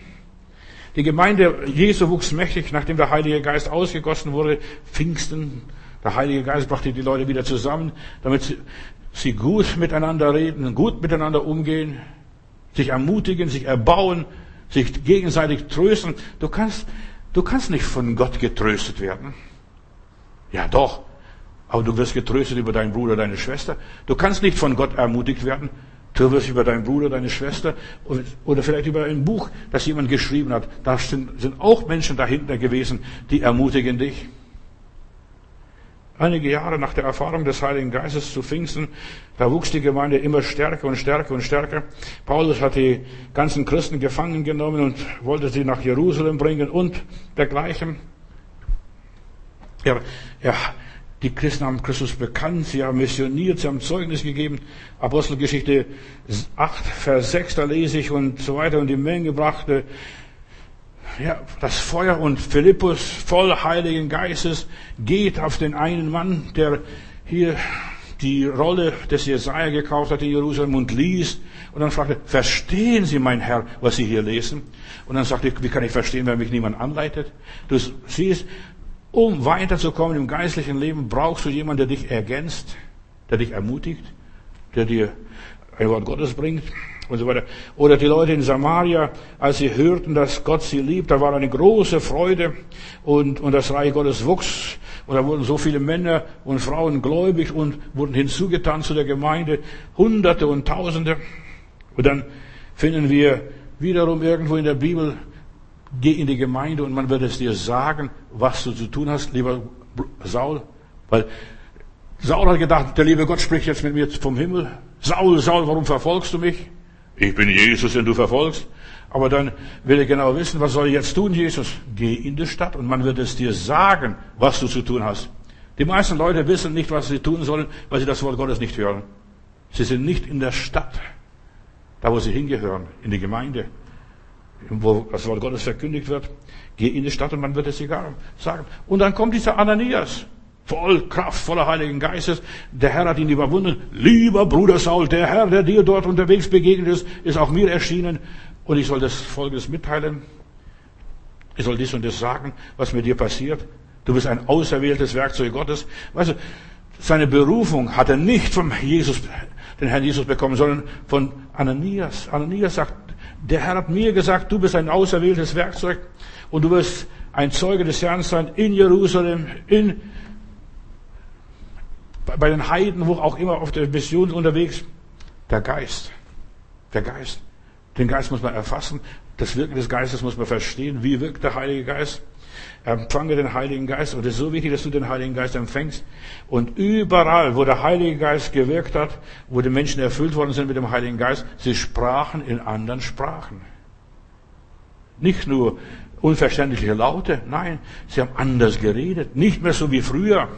Die Gemeinde Jesu wuchs mächtig, nachdem der Heilige Geist ausgegossen wurde. Pfingsten, der Heilige Geist brachte die Leute wieder zusammen, damit sie, gut miteinander reden, gut miteinander umgehen, sich ermutigen, sich erbauen, sich gegenseitig trösten. Du kannst, du kannst nicht von Gott getröstet werden. Ja, doch. Aber du wirst getröstet über deinen Bruder, deine Schwester. Du kannst nicht von Gott ermutigt werden. Du wirst über deinen Bruder, deine Schwester oder vielleicht über ein Buch, das jemand geschrieben hat. Da sind, sind auch Menschen dahinter gewesen, die ermutigen dich. Einige Jahre nach der Erfahrung des Heiligen Geistes zu Pfingsten, da wuchs die Gemeinde immer stärker und stärker und stärker. Paulus hat die ganzen Christen gefangen genommen und wollte sie nach Jerusalem bringen und dergleichen. Er, er, die Christen haben Christus bekannt, sie haben missioniert, sie haben Zeugnis gegeben. Apostelgeschichte 8, Vers 6, da lese ich und so weiter. Und die Menge brachte ja, das Feuer und Philippus voll Heiligen Geistes geht auf den einen Mann, der hier die Rolle des Jesaja gekauft hat in Jerusalem und liest. Und dann fragte, verstehen Sie, mein Herr, was Sie hier lesen? Und dann sagte ich, wie kann ich verstehen, wenn mich niemand anleitet? Du siehst, um weiterzukommen im geistlichen Leben, brauchst du jemanden, der dich ergänzt, der dich ermutigt, der dir ein Wort Gottes bringt und so weiter. Oder die Leute in Samaria, als sie hörten, dass Gott sie liebt, da war eine große Freude und, und das Reich Gottes wuchs. Und da wurden so viele Männer und Frauen gläubig und wurden hinzugetan zu der Gemeinde. Hunderte und Tausende. Und dann finden wir wiederum irgendwo in der Bibel, geh in die Gemeinde und man wird es dir sagen, was du zu tun hast, lieber Saul. Weil Saul hat gedacht, der liebe Gott spricht jetzt mit mir vom Himmel. Saul, Saul, warum verfolgst du mich? Ich bin Jesus, den du verfolgst. Aber dann will er genau wissen, was soll ich jetzt tun, Jesus? Geh in die Stadt und man wird es dir sagen, was du zu tun hast. Die meisten Leute wissen nicht, was sie tun sollen, weil sie das Wort Gottes nicht hören. Sie sind nicht in der Stadt, da wo sie hingehören, in die Gemeinde, wo das Wort Gottes verkündigt wird. Geh in die Stadt und man wird es dir sagen. Und dann kommt dieser Ananias voll Kraft, voller Heiligen Geistes. Der Herr hat ihn überwunden. Lieber Bruder Saul, der Herr, der dir dort unterwegs begegnet ist, ist auch mir erschienen. Und ich soll das Folgendes mitteilen. Ich soll dies und das sagen, was mit dir passiert. Du bist ein auserwähltes Werkzeug Gottes. Weißt du, seine Berufung hat er nicht vom Jesus, den Herrn Jesus bekommen, sondern von Ananias. Ananias sagt, der Herr hat mir gesagt, du bist ein auserwähltes Werkzeug und du wirst ein Zeuge des Herrn sein in Jerusalem, in bei den Heiden, wo auch immer auf der Mission unterwegs, der Geist. Der Geist. Den Geist muss man erfassen. Das Wirken des Geistes muss man verstehen. Wie wirkt der Heilige Geist? Empfange den Heiligen Geist. Und es ist so wichtig, dass du den Heiligen Geist empfängst. Und überall, wo der Heilige Geist gewirkt hat, wo die Menschen erfüllt worden sind mit dem Heiligen Geist, sie sprachen in anderen Sprachen. Nicht nur unverständliche Laute, nein, sie haben anders geredet. Nicht mehr so wie früher.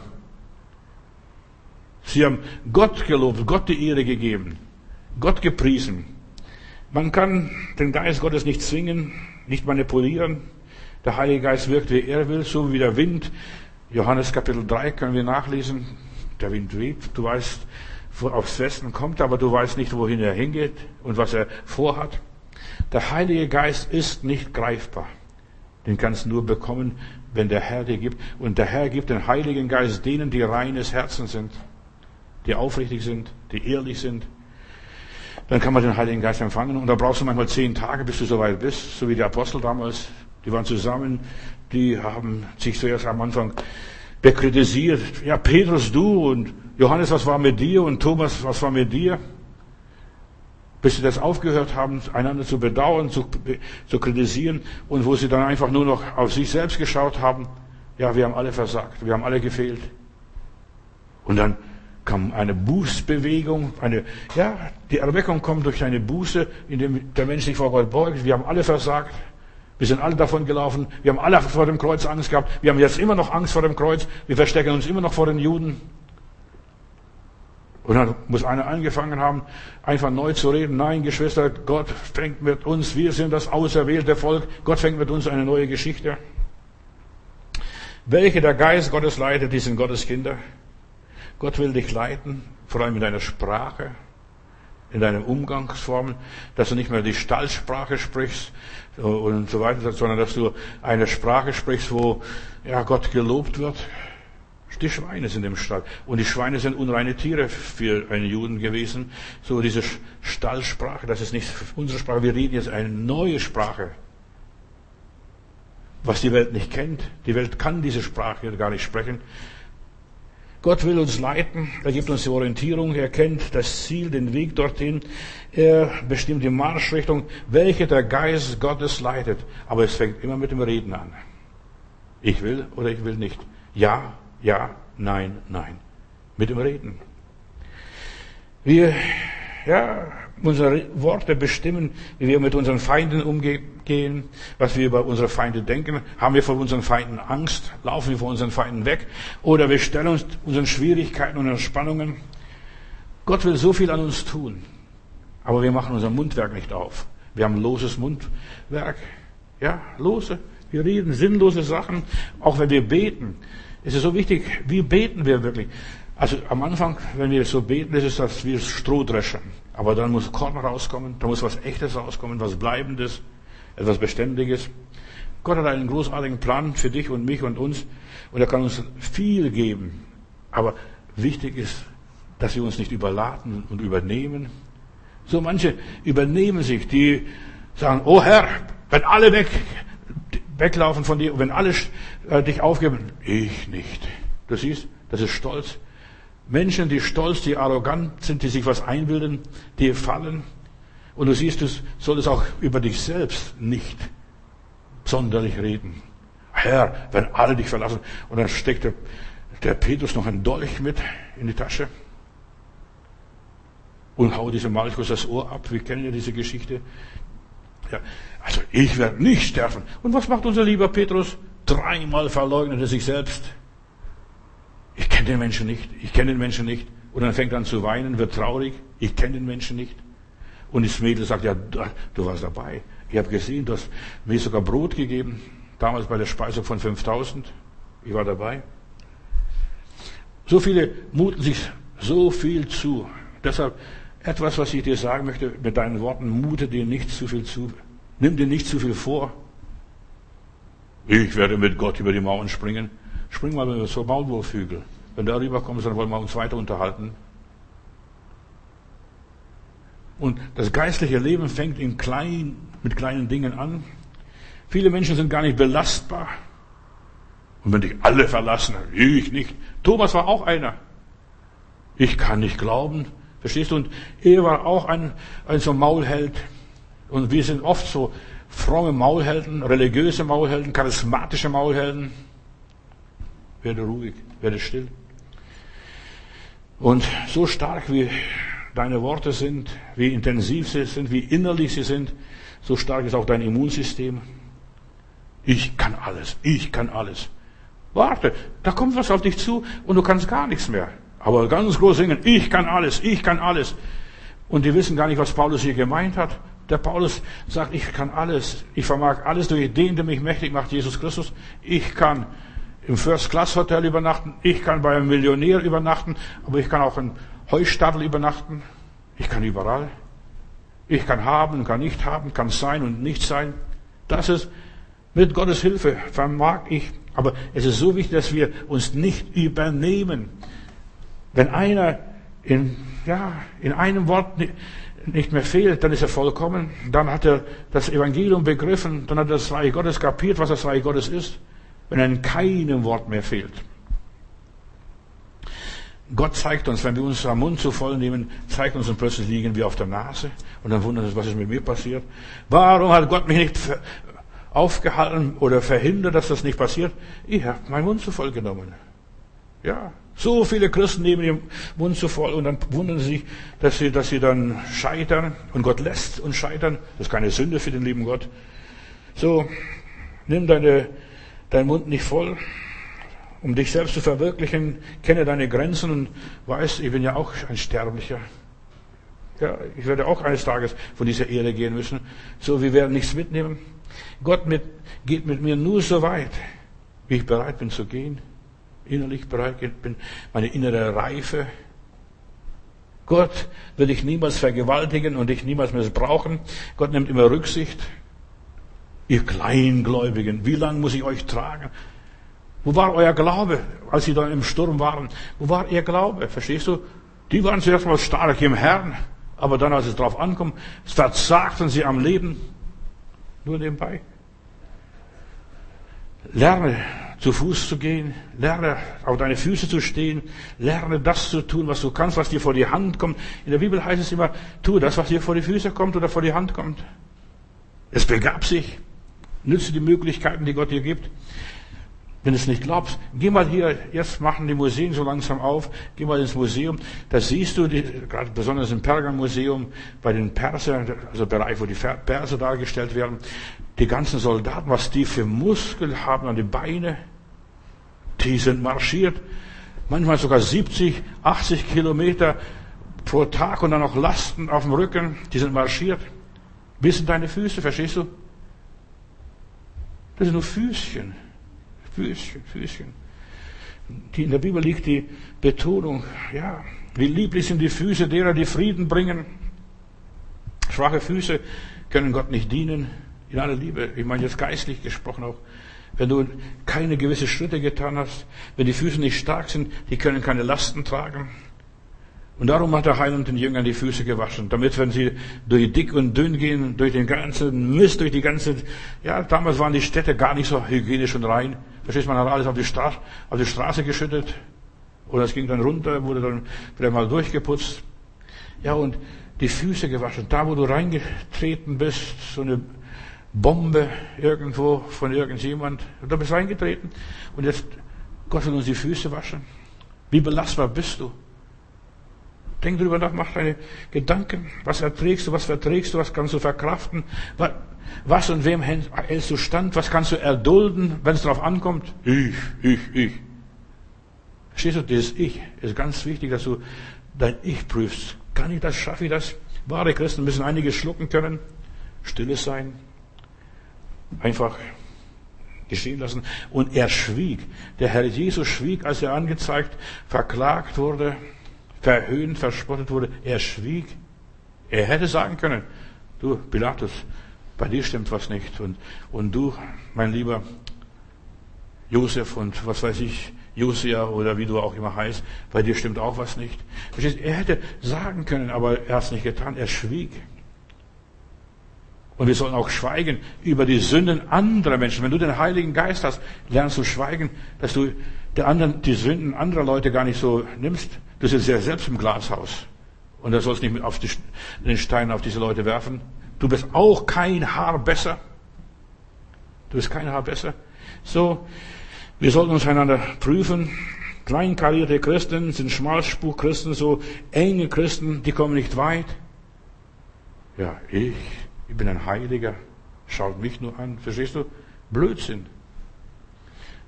Sie haben Gott gelobt, Gott die Ehre gegeben, Gott gepriesen. Man kann den Geist Gottes nicht zwingen, nicht manipulieren. Der Heilige Geist wirkt, wie er will, so wie der Wind. Johannes Kapitel 3 können wir nachlesen. Der Wind weht, du weißt, aufs Westen kommt, aber du weißt nicht, wohin er hingeht und was er vorhat. Der Heilige Geist ist nicht greifbar. Den kannst du nur bekommen, wenn der Herr dir gibt. Und der Herr gibt den Heiligen Geist denen, die reines Herzen sind, die aufrichtig sind, die ehrlich sind. Dann kann man den Heiligen Geist empfangen. Und da brauchst du manchmal zehn Tage, bis du soweit bist, so wie die Apostel damals. Die waren zusammen, die haben sich zuerst am Anfang bekritisiert. Ja, Petrus, du und Johannes, was war mit dir? Und Thomas, was war mit dir? bis sie das aufgehört haben, einander zu bedauern, zu, zu kritisieren und wo sie dann einfach nur noch auf sich selbst geschaut haben. Ja, wir haben alle versagt, wir haben alle gefehlt. Und dann kam eine Bußbewegung, eine, ja, die Erweckung kommt durch eine Buße, in dem der Mensch sich vor Gott beugt. Wir haben alle versagt. Wir sind alle davon gelaufen. Wir haben alle vor dem Kreuz Angst gehabt. Wir haben jetzt immer noch Angst vor dem Kreuz. Wir verstecken uns immer noch vor den Juden. Und dann muss einer angefangen haben, einfach neu zu reden. Nein, Geschwister, Gott fängt mit uns, wir sind das auserwählte Volk, Gott fängt mit uns eine neue Geschichte. Welche der Geist Gottes leitet, die sind Gottes Kinder. Gott will dich leiten, vor allem in deiner Sprache, in deinen Umgangsformen, dass du nicht mehr die Stallsprache sprichst und so weiter, sondern dass du eine Sprache sprichst, wo ja, Gott gelobt wird, die Schweine sind im Stall. Und die Schweine sind unreine Tiere für einen Juden gewesen. So diese Stallsprache, das ist nicht unsere Sprache. Wir reden jetzt eine neue Sprache. Was die Welt nicht kennt. Die Welt kann diese Sprache gar nicht sprechen. Gott will uns leiten. Er gibt uns die Orientierung. Er kennt das Ziel, den Weg dorthin. Er bestimmt die Marschrichtung, welche der Geist Gottes leitet. Aber es fängt immer mit dem Reden an. Ich will oder ich will nicht. Ja ja, nein, nein. Mit dem Reden. Wir, ja, unsere Worte bestimmen, wie wir mit unseren Feinden umgehen, was wir über unsere Feinde denken. Haben wir vor unseren Feinden Angst? Laufen wir vor unseren Feinden weg? Oder wir stellen uns unseren Schwierigkeiten und Spannungen. Gott will so viel an uns tun. Aber wir machen unser Mundwerk nicht auf. Wir haben loses Mundwerk. Ja, lose. Wir reden sinnlose Sachen. Auch wenn wir beten. Es ist so wichtig, wie beten wir wirklich? Also am Anfang, wenn wir so beten, ist es, dass wir Stroh dreschen. Aber dann muss Korn rauskommen, da muss was Echtes rauskommen, was Bleibendes, etwas Beständiges. Gott hat einen großartigen Plan für dich und mich und uns und er kann uns viel geben. Aber wichtig ist, dass wir uns nicht überladen und übernehmen. So manche übernehmen sich, die sagen, oh Herr, wenn alle weg, weglaufen von dir, wenn alle äh, dich aufgeben, ich nicht. Du siehst, das ist Stolz. Menschen, die stolz, die arrogant sind, die sich was einbilden, die fallen. Und du siehst, du solltest auch über dich selbst nicht sonderlich reden. Herr, wenn alle dich verlassen, und dann steckt der, der Petrus noch einen Dolch mit in die Tasche und haut diesem Malchus das Ohr ab. Wir kennen ja diese Geschichte. Ja, also ich werde nicht sterben. Und was macht unser lieber Petrus? Dreimal verleugnet er sich selbst. Ich kenne den Menschen nicht. Ich kenne den Menschen nicht. Und dann fängt er an zu weinen, wird traurig. Ich kenne den Menschen nicht. Und das Mädel sagt, ja, du warst dabei. Ich habe gesehen, du hast mir sogar Brot gegeben. Damals bei der Speisung von 5000. Ich war dabei. So viele muten sich so viel zu. Deshalb etwas, was ich dir sagen möchte mit deinen Worten, mute dir nicht zu viel zu. Nimm dir nicht zu viel vor. Ich werde mit Gott über die Mauern springen. Spring mal so Maulwurfhügel. Wenn du darüber kommst, dann wollen wir uns weiter unterhalten. Und das geistliche Leben fängt in klein, mit kleinen Dingen an. Viele Menschen sind gar nicht belastbar. Und wenn dich alle verlassen, ich nicht. Thomas war auch einer. Ich kann nicht glauben, Verstehst du? Und er war auch ein, ein so Maulheld. Und wir sind oft so fromme Maulhelden, religiöse Maulhelden, charismatische Maulhelden. Werde ruhig, werde still. Und so stark wie deine Worte sind, wie intensiv sie sind, wie innerlich sie sind, so stark ist auch dein Immunsystem. Ich kann alles, ich kann alles. Warte, da kommt was auf dich zu und du kannst gar nichts mehr. Aber ganz groß singen, ich kann alles, ich kann alles. Und die wissen gar nicht, was Paulus hier gemeint hat. Der Paulus sagt, ich kann alles, ich vermag alles durch den, der mich mächtig macht, Jesus Christus. Ich kann im First-Class-Hotel übernachten, ich kann bei einem Millionär übernachten, aber ich kann auch in Heustadel übernachten. Ich kann überall. Ich kann haben, kann nicht haben, kann sein und nicht sein. Das ist mit Gottes Hilfe vermag ich. Aber es ist so wichtig, dass wir uns nicht übernehmen. Wenn einer in, ja, in einem Wort nicht mehr fehlt, dann ist er vollkommen. Dann hat er das Evangelium begriffen. Dann hat er das Reich Gottes kapiert, was das Reich Gottes ist. Wenn in keinem Wort mehr fehlt. Gott zeigt uns, wenn wir uns am Mund zu voll nehmen, zeigt uns und plötzlich liegen wir auf der Nase und dann wundern uns, was ist mit mir passiert. Warum hat Gott mich nicht aufgehalten oder verhindert, dass das nicht passiert? Ich habe meinen Mund zu voll genommen. Ja, so viele Christen nehmen ihren Mund zu voll und dann wundern sie sich, dass sie, dass sie dann scheitern und Gott lässt uns scheitern. Das ist keine Sünde für den lieben Gott. So, nimm deine, deinen Mund nicht voll um dich selbst zu verwirklichen, kenne deine Grenzen und weiß, ich bin ja auch ein Sterblicher. Ja, ich werde auch eines Tages von dieser Erde gehen müssen. So, wir werden nichts mitnehmen. Gott mit, geht mit mir nur so weit, wie ich bereit bin zu gehen. Innerlich bereit bin, meine innere Reife. Gott wird dich niemals vergewaltigen und dich niemals missbrauchen. Gott nimmt immer Rücksicht. Ihr Kleingläubigen, wie lange muss ich euch tragen? Wo war euer Glaube, als sie da im Sturm waren? Wo war ihr Glaube? Verstehst du? Die waren zuerst mal stark im Herrn, aber dann, als es drauf ankommt, verzagten sie am Leben. Nur nebenbei. Lerne zu Fuß zu gehen, lerne auf deine Füße zu stehen, lerne das zu tun, was du kannst, was dir vor die Hand kommt. In der Bibel heißt es immer, tu das, was dir vor die Füße kommt oder vor die Hand kommt. Es begab sich. Nütze die Möglichkeiten, die Gott dir gibt. Wenn du es nicht glaubst, geh mal hier, jetzt machen die Museen so langsam auf, geh mal ins Museum, da siehst du, die, gerade besonders im Pergamon-Museum, bei den Persern, also Bereich, wo die Perser dargestellt werden, die ganzen Soldaten, was die für Muskeln haben an den Beinen, die sind marschiert, manchmal sogar 70, 80 Kilometer pro Tag und dann noch Lasten auf dem Rücken, die sind marschiert. Bis in deine Füße, verstehst du? Das sind nur Füßchen. Füßchen, Füßchen. Die, in der Bibel liegt die Betonung, ja, wie lieblich sind die Füße derer, die Frieden bringen. Schwache Füße können Gott nicht dienen, in aller Liebe. Ich meine jetzt geistlich gesprochen auch. Wenn du keine gewisse Schritte getan hast, wenn die Füße nicht stark sind, die können keine Lasten tragen. Und darum hat der Heiland den Jüngern die Füße gewaschen, damit, wenn sie durch dick und dünn gehen, durch den ganzen Mist, durch die ganze, ja, damals waren die Städte gar nicht so hygienisch und rein. Verstehst man hat alles auf die, Straße, auf die Straße geschüttet. Oder es ging dann runter, wurde dann vielleicht mal durchgeputzt. Ja, und die Füße gewaschen. Da, wo du reingetreten bist, so eine Bombe irgendwo von irgendjemand, da bist du reingetreten. Und jetzt, Gott will uns die Füße waschen. Wie belastbar bist du? Denk drüber nach, mach deine Gedanken. Was erträgst du, was verträgst du, was kannst du verkraften? Was und wem hältst du stand? Was kannst du erdulden, wenn es darauf ankommt? Ich, ich, ich. Verstehst du, dieses Ich ist ganz wichtig, dass du dein Ich prüfst. Kann ich das, schaffe ich das? Wahre Christen müssen einiges schlucken können, stilles sein, einfach geschehen lassen. Und er schwieg. Der Herr Jesus schwieg, als er angezeigt, verklagt wurde, verhöhnt, verspottet wurde. Er schwieg. Er hätte sagen können, du Pilatus, bei dir stimmt was nicht. Und, und du, mein lieber Josef und was weiß ich, Josia oder wie du auch immer heißt, bei dir stimmt auch was nicht. Er hätte sagen können, aber er hat es nicht getan. Er schwieg. Und wir sollen auch schweigen über die Sünden anderer Menschen. Wenn du den Heiligen Geist hast, lernst du schweigen, dass du der anderen, die Sünden anderer Leute gar nicht so nimmst. Du sitzt ja selbst im Glashaus. Und da sollst nicht mit auf die, den Stein auf diese Leute werfen. Du bist auch kein Haar besser. Du bist kein Haar besser. So, wir sollten uns einander prüfen. Kleinkarierte Christen sind Schmalspur-Christen, so enge Christen, die kommen nicht weit. Ja, ich, ich bin ein Heiliger. Schaut mich nur an. Verstehst du? Blödsinn.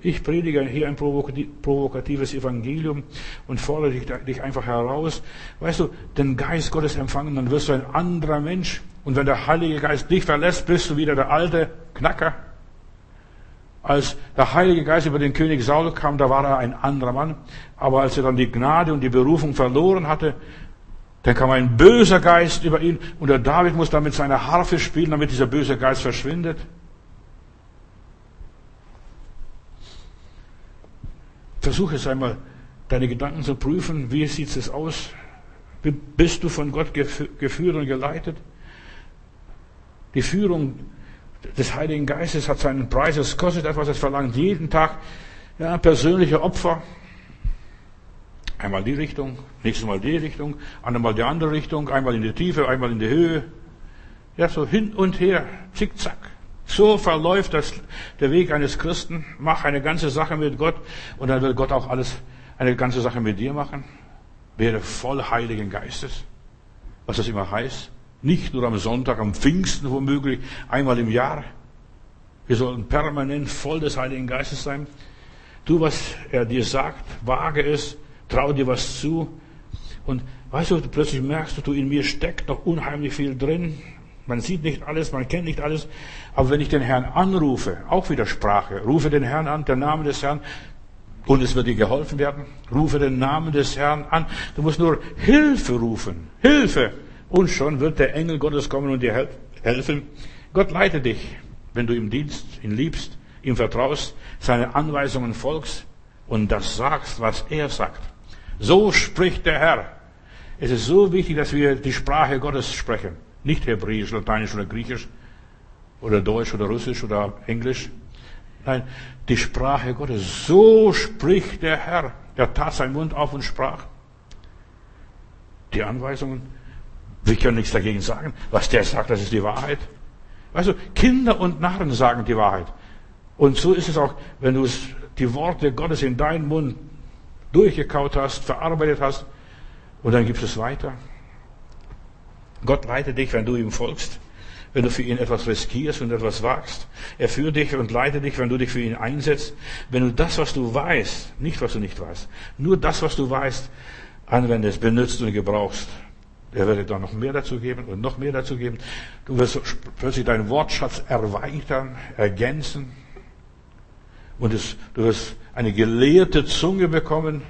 Ich predige hier ein provokatives Evangelium und fordere dich, einfach heraus. Weißt du, den Geist Gottes empfangen, dann wirst du ein anderer Mensch. Und wenn der Heilige Geist dich verlässt, bist du wieder der alte Knacker. Als der Heilige Geist über den König Saul kam, da war er ein anderer Mann. Aber als er dann die Gnade und die Berufung verloren hatte, dann kam ein böser Geist über ihn und der David muss dann mit seiner Harfe spielen, damit dieser böse Geist verschwindet. Versuche es einmal, deine Gedanken zu prüfen. Wie sieht es aus? Bist du von Gott geführt und geleitet? Die Führung des Heiligen Geistes hat seinen Preis. Es kostet etwas. Es verlangt jeden Tag ja, persönliche Opfer. Einmal die Richtung, nächstes Mal die Richtung, andermal die andere Richtung, einmal in die Tiefe, einmal in die Höhe. Ja, so hin und her, zickzack. So verläuft das, der Weg eines Christen. Mach eine ganze Sache mit Gott und dann wird Gott auch alles, eine ganze Sache mit dir machen. Werde voll Heiligen Geistes. Was das immer heißt. Nicht nur am Sonntag, am Pfingsten womöglich, einmal im Jahr. Wir sollen permanent voll des Heiligen Geistes sein. Tu, was er dir sagt, wage es, trau dir was zu. Und weißt du, plötzlich merkst du, du in mir steckt noch unheimlich viel drin. Man sieht nicht alles, man kennt nicht alles. Aber wenn ich den Herrn anrufe, auch wieder Sprache, rufe den Herrn an, der Name des Herrn, und es wird dir geholfen werden. Rufe den Namen des Herrn an. Du musst nur Hilfe rufen. Hilfe. Und schon wird der Engel Gottes kommen und dir helfen. Gott leite dich, wenn du ihm dienst, ihn liebst, ihm vertraust, seine Anweisungen folgst und das sagst, was er sagt. So spricht der Herr. Es ist so wichtig, dass wir die Sprache Gottes sprechen. Nicht Hebräisch, Lateinisch oder Griechisch oder Deutsch oder Russisch oder Englisch. Nein, die Sprache Gottes. So spricht der Herr. Er tat seinen Mund auf und sprach. Die Anweisungen. Wir können nichts dagegen sagen. Was der sagt, das ist die Wahrheit. Also Kinder und Narren sagen die Wahrheit. Und so ist es auch, wenn du die Worte Gottes in deinen Mund durchgekaut hast, verarbeitet hast, und dann gibst es weiter. Gott leitet dich, wenn du ihm folgst, wenn du für ihn etwas riskierst und etwas wagst. Er führt dich und leitet dich, wenn du dich für ihn einsetzt. Wenn du das, was du weißt, nicht was du nicht weißt, nur das, was du weißt, anwendest, benutzt und gebrauchst. Er wird dir dann noch mehr dazu geben und noch mehr dazu geben. Du wirst plötzlich deinen Wortschatz erweitern, ergänzen. Und es, du wirst eine gelehrte Zunge bekommen.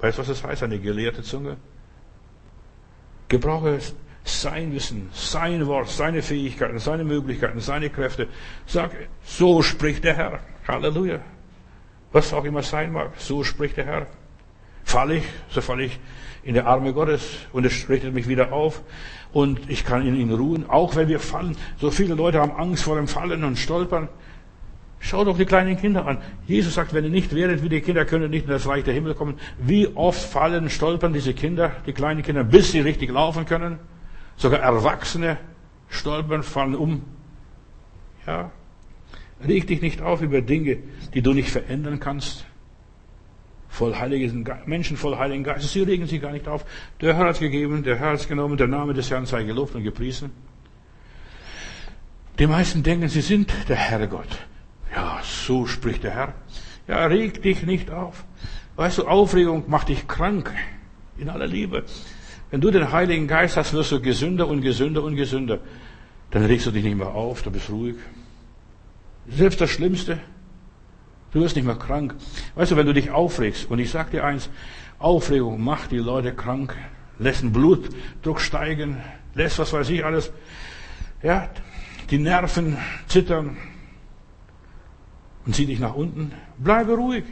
Weißt du, was das heißt, eine gelehrte Zunge? Gebrauche sein Wissen, sein Wort, seine Fähigkeiten, seine Möglichkeiten, seine Kräfte. Sag, so spricht der Herr. Halleluja. Was auch immer sein mag, so spricht der Herr. Falle ich, so falle ich in die Arme Gottes und es richtet mich wieder auf und ich kann in ihn ruhen, auch wenn wir fallen. So viele Leute haben Angst vor dem Fallen und Stolpern. Schau doch die kleinen Kinder an. Jesus sagt, wenn ihr nicht wäret wie die Kinder, könnt ihr nicht in das Reich der Himmel kommen. Wie oft fallen, stolpern diese Kinder, die kleinen Kinder, bis sie richtig laufen können. Sogar Erwachsene stolpern, fallen um. Ja. Reg dich nicht auf über Dinge, die du nicht verändern kannst. Voll Heiligen, Menschen voll Heiligen Geistes, sie regen sich gar nicht auf. Der Herr hat gegeben, der Herr hat genommen, der Name des Herrn sei gelobt und gepriesen. Die meisten denken, sie sind der Herrgott. Ja, so spricht der Herr. Ja, reg dich nicht auf. Weißt du, Aufregung macht dich krank. In aller Liebe. Wenn du den Heiligen Geist hast, wirst du gesünder und gesünder und gesünder. Dann regst du dich nicht mehr auf, du bist ruhig. Selbst das Schlimmste, du wirst nicht mehr krank. Weißt du, wenn du dich aufregst, und ich sag dir eins, Aufregung macht die Leute krank, lässt den Blutdruck steigen, lässt was weiß ich alles. Ja, die Nerven zittern und zieh dich nach unten. Bleibe ruhig.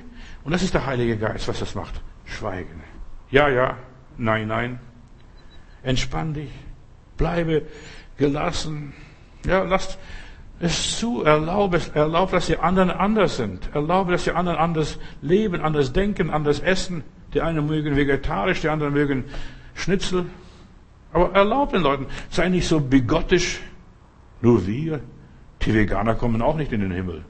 Und das ist der Heilige Geist, was das macht. Schweigen. Ja, ja, nein, nein. Entspann dich. Bleibe gelassen. Ja, lass es zu. Erlaube es, erlaube, dass die anderen anders sind. Erlaube, dass die anderen anders leben, anders denken, anders essen. Die einen mögen vegetarisch, die anderen mögen Schnitzel. Aber erlaube den Leuten, sei nicht so bigottisch. Nur wir. Die Veganer kommen auch nicht in den Himmel.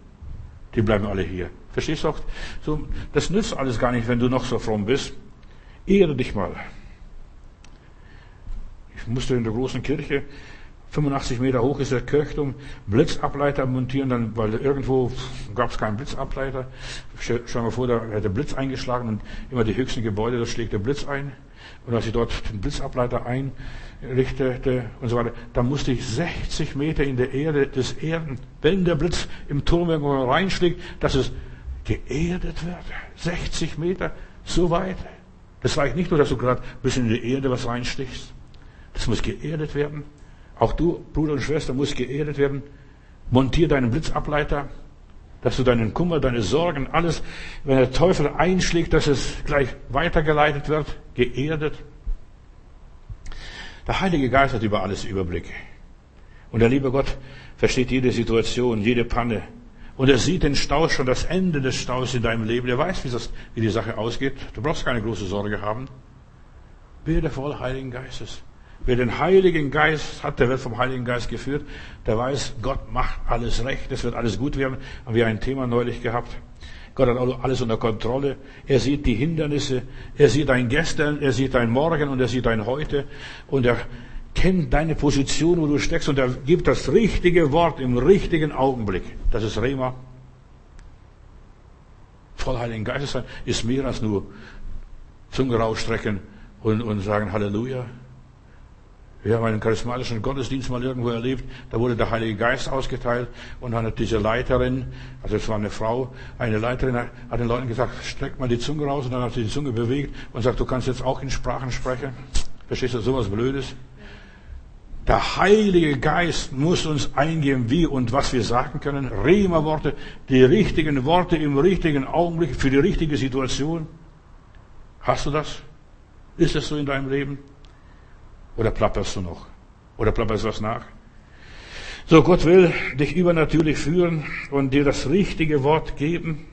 Die bleiben alle hier. Verstehst du auch? So, das nützt alles gar nicht, wenn du noch so fromm bist. Ehre dich mal. Ich musste in der großen Kirche 85 Meter hoch ist der Kirchturm, Blitzableiter montieren, dann, weil irgendwo gab es keinen Blitzableiter. Stell mal vor, da hätte Blitz eingeschlagen und immer die höchsten Gebäude, da schlägt der Blitz ein. Und als ich dort den Blitzableiter einrichtete und so weiter, da musste ich 60 Meter in der Erde des Erden, wenn der Blitz im Turm irgendwo reinschlägt, dass es geerdet wird. 60 Meter, so weit. Das reicht nicht nur, dass du gerade ein bisschen in die Erde was reinstichst. Das muss geerdet werden. Auch du, Bruder und Schwester, musst geerdet werden. Montier deinen Blitzableiter, dass du deinen Kummer, deine Sorgen, alles, wenn der Teufel einschlägt, dass es gleich weitergeleitet wird, geerdet. Der Heilige Geist hat über alles Überblick. Und der liebe Gott versteht jede Situation, jede Panne. Und er sieht den Stau schon, das Ende des Staus in deinem Leben. Er weiß, wie, das, wie die Sache ausgeht. Du brauchst keine große Sorge haben. Werde voll Heiligen Geistes. Wer den Heiligen Geist hat, der wird vom Heiligen Geist geführt, der weiß, Gott macht alles recht, es wird alles gut werden. Haben wir ein Thema neulich gehabt. Gott hat alles unter Kontrolle. Er sieht die Hindernisse, er sieht dein Gestern, er sieht dein Morgen und er sieht dein Heute und er kennt deine Position, wo du steckst und er gibt das richtige Wort im richtigen Augenblick. Das ist Rema. Voll Heiligen Geistes sein ist mehr als nur Zunge rausstrecken und, und sagen Halleluja. Wir haben einen charismatischen Gottesdienst mal irgendwo erlebt. Da wurde der Heilige Geist ausgeteilt und dann hat diese Leiterin, also es war eine Frau, eine Leiterin hat den Leuten gesagt, streck mal die Zunge raus und dann hat sie die Zunge bewegt und sagt, du kannst jetzt auch in Sprachen sprechen. Verstehst du, sowas Blödes? Der Heilige Geist muss uns eingeben, wie und was wir sagen können. Rema-Worte, die richtigen Worte im richtigen Augenblick für die richtige Situation. Hast du das? Ist es so in deinem Leben? Oder plapperst du noch? Oder plapperst du was nach? So, Gott will dich übernatürlich führen und dir das richtige Wort geben.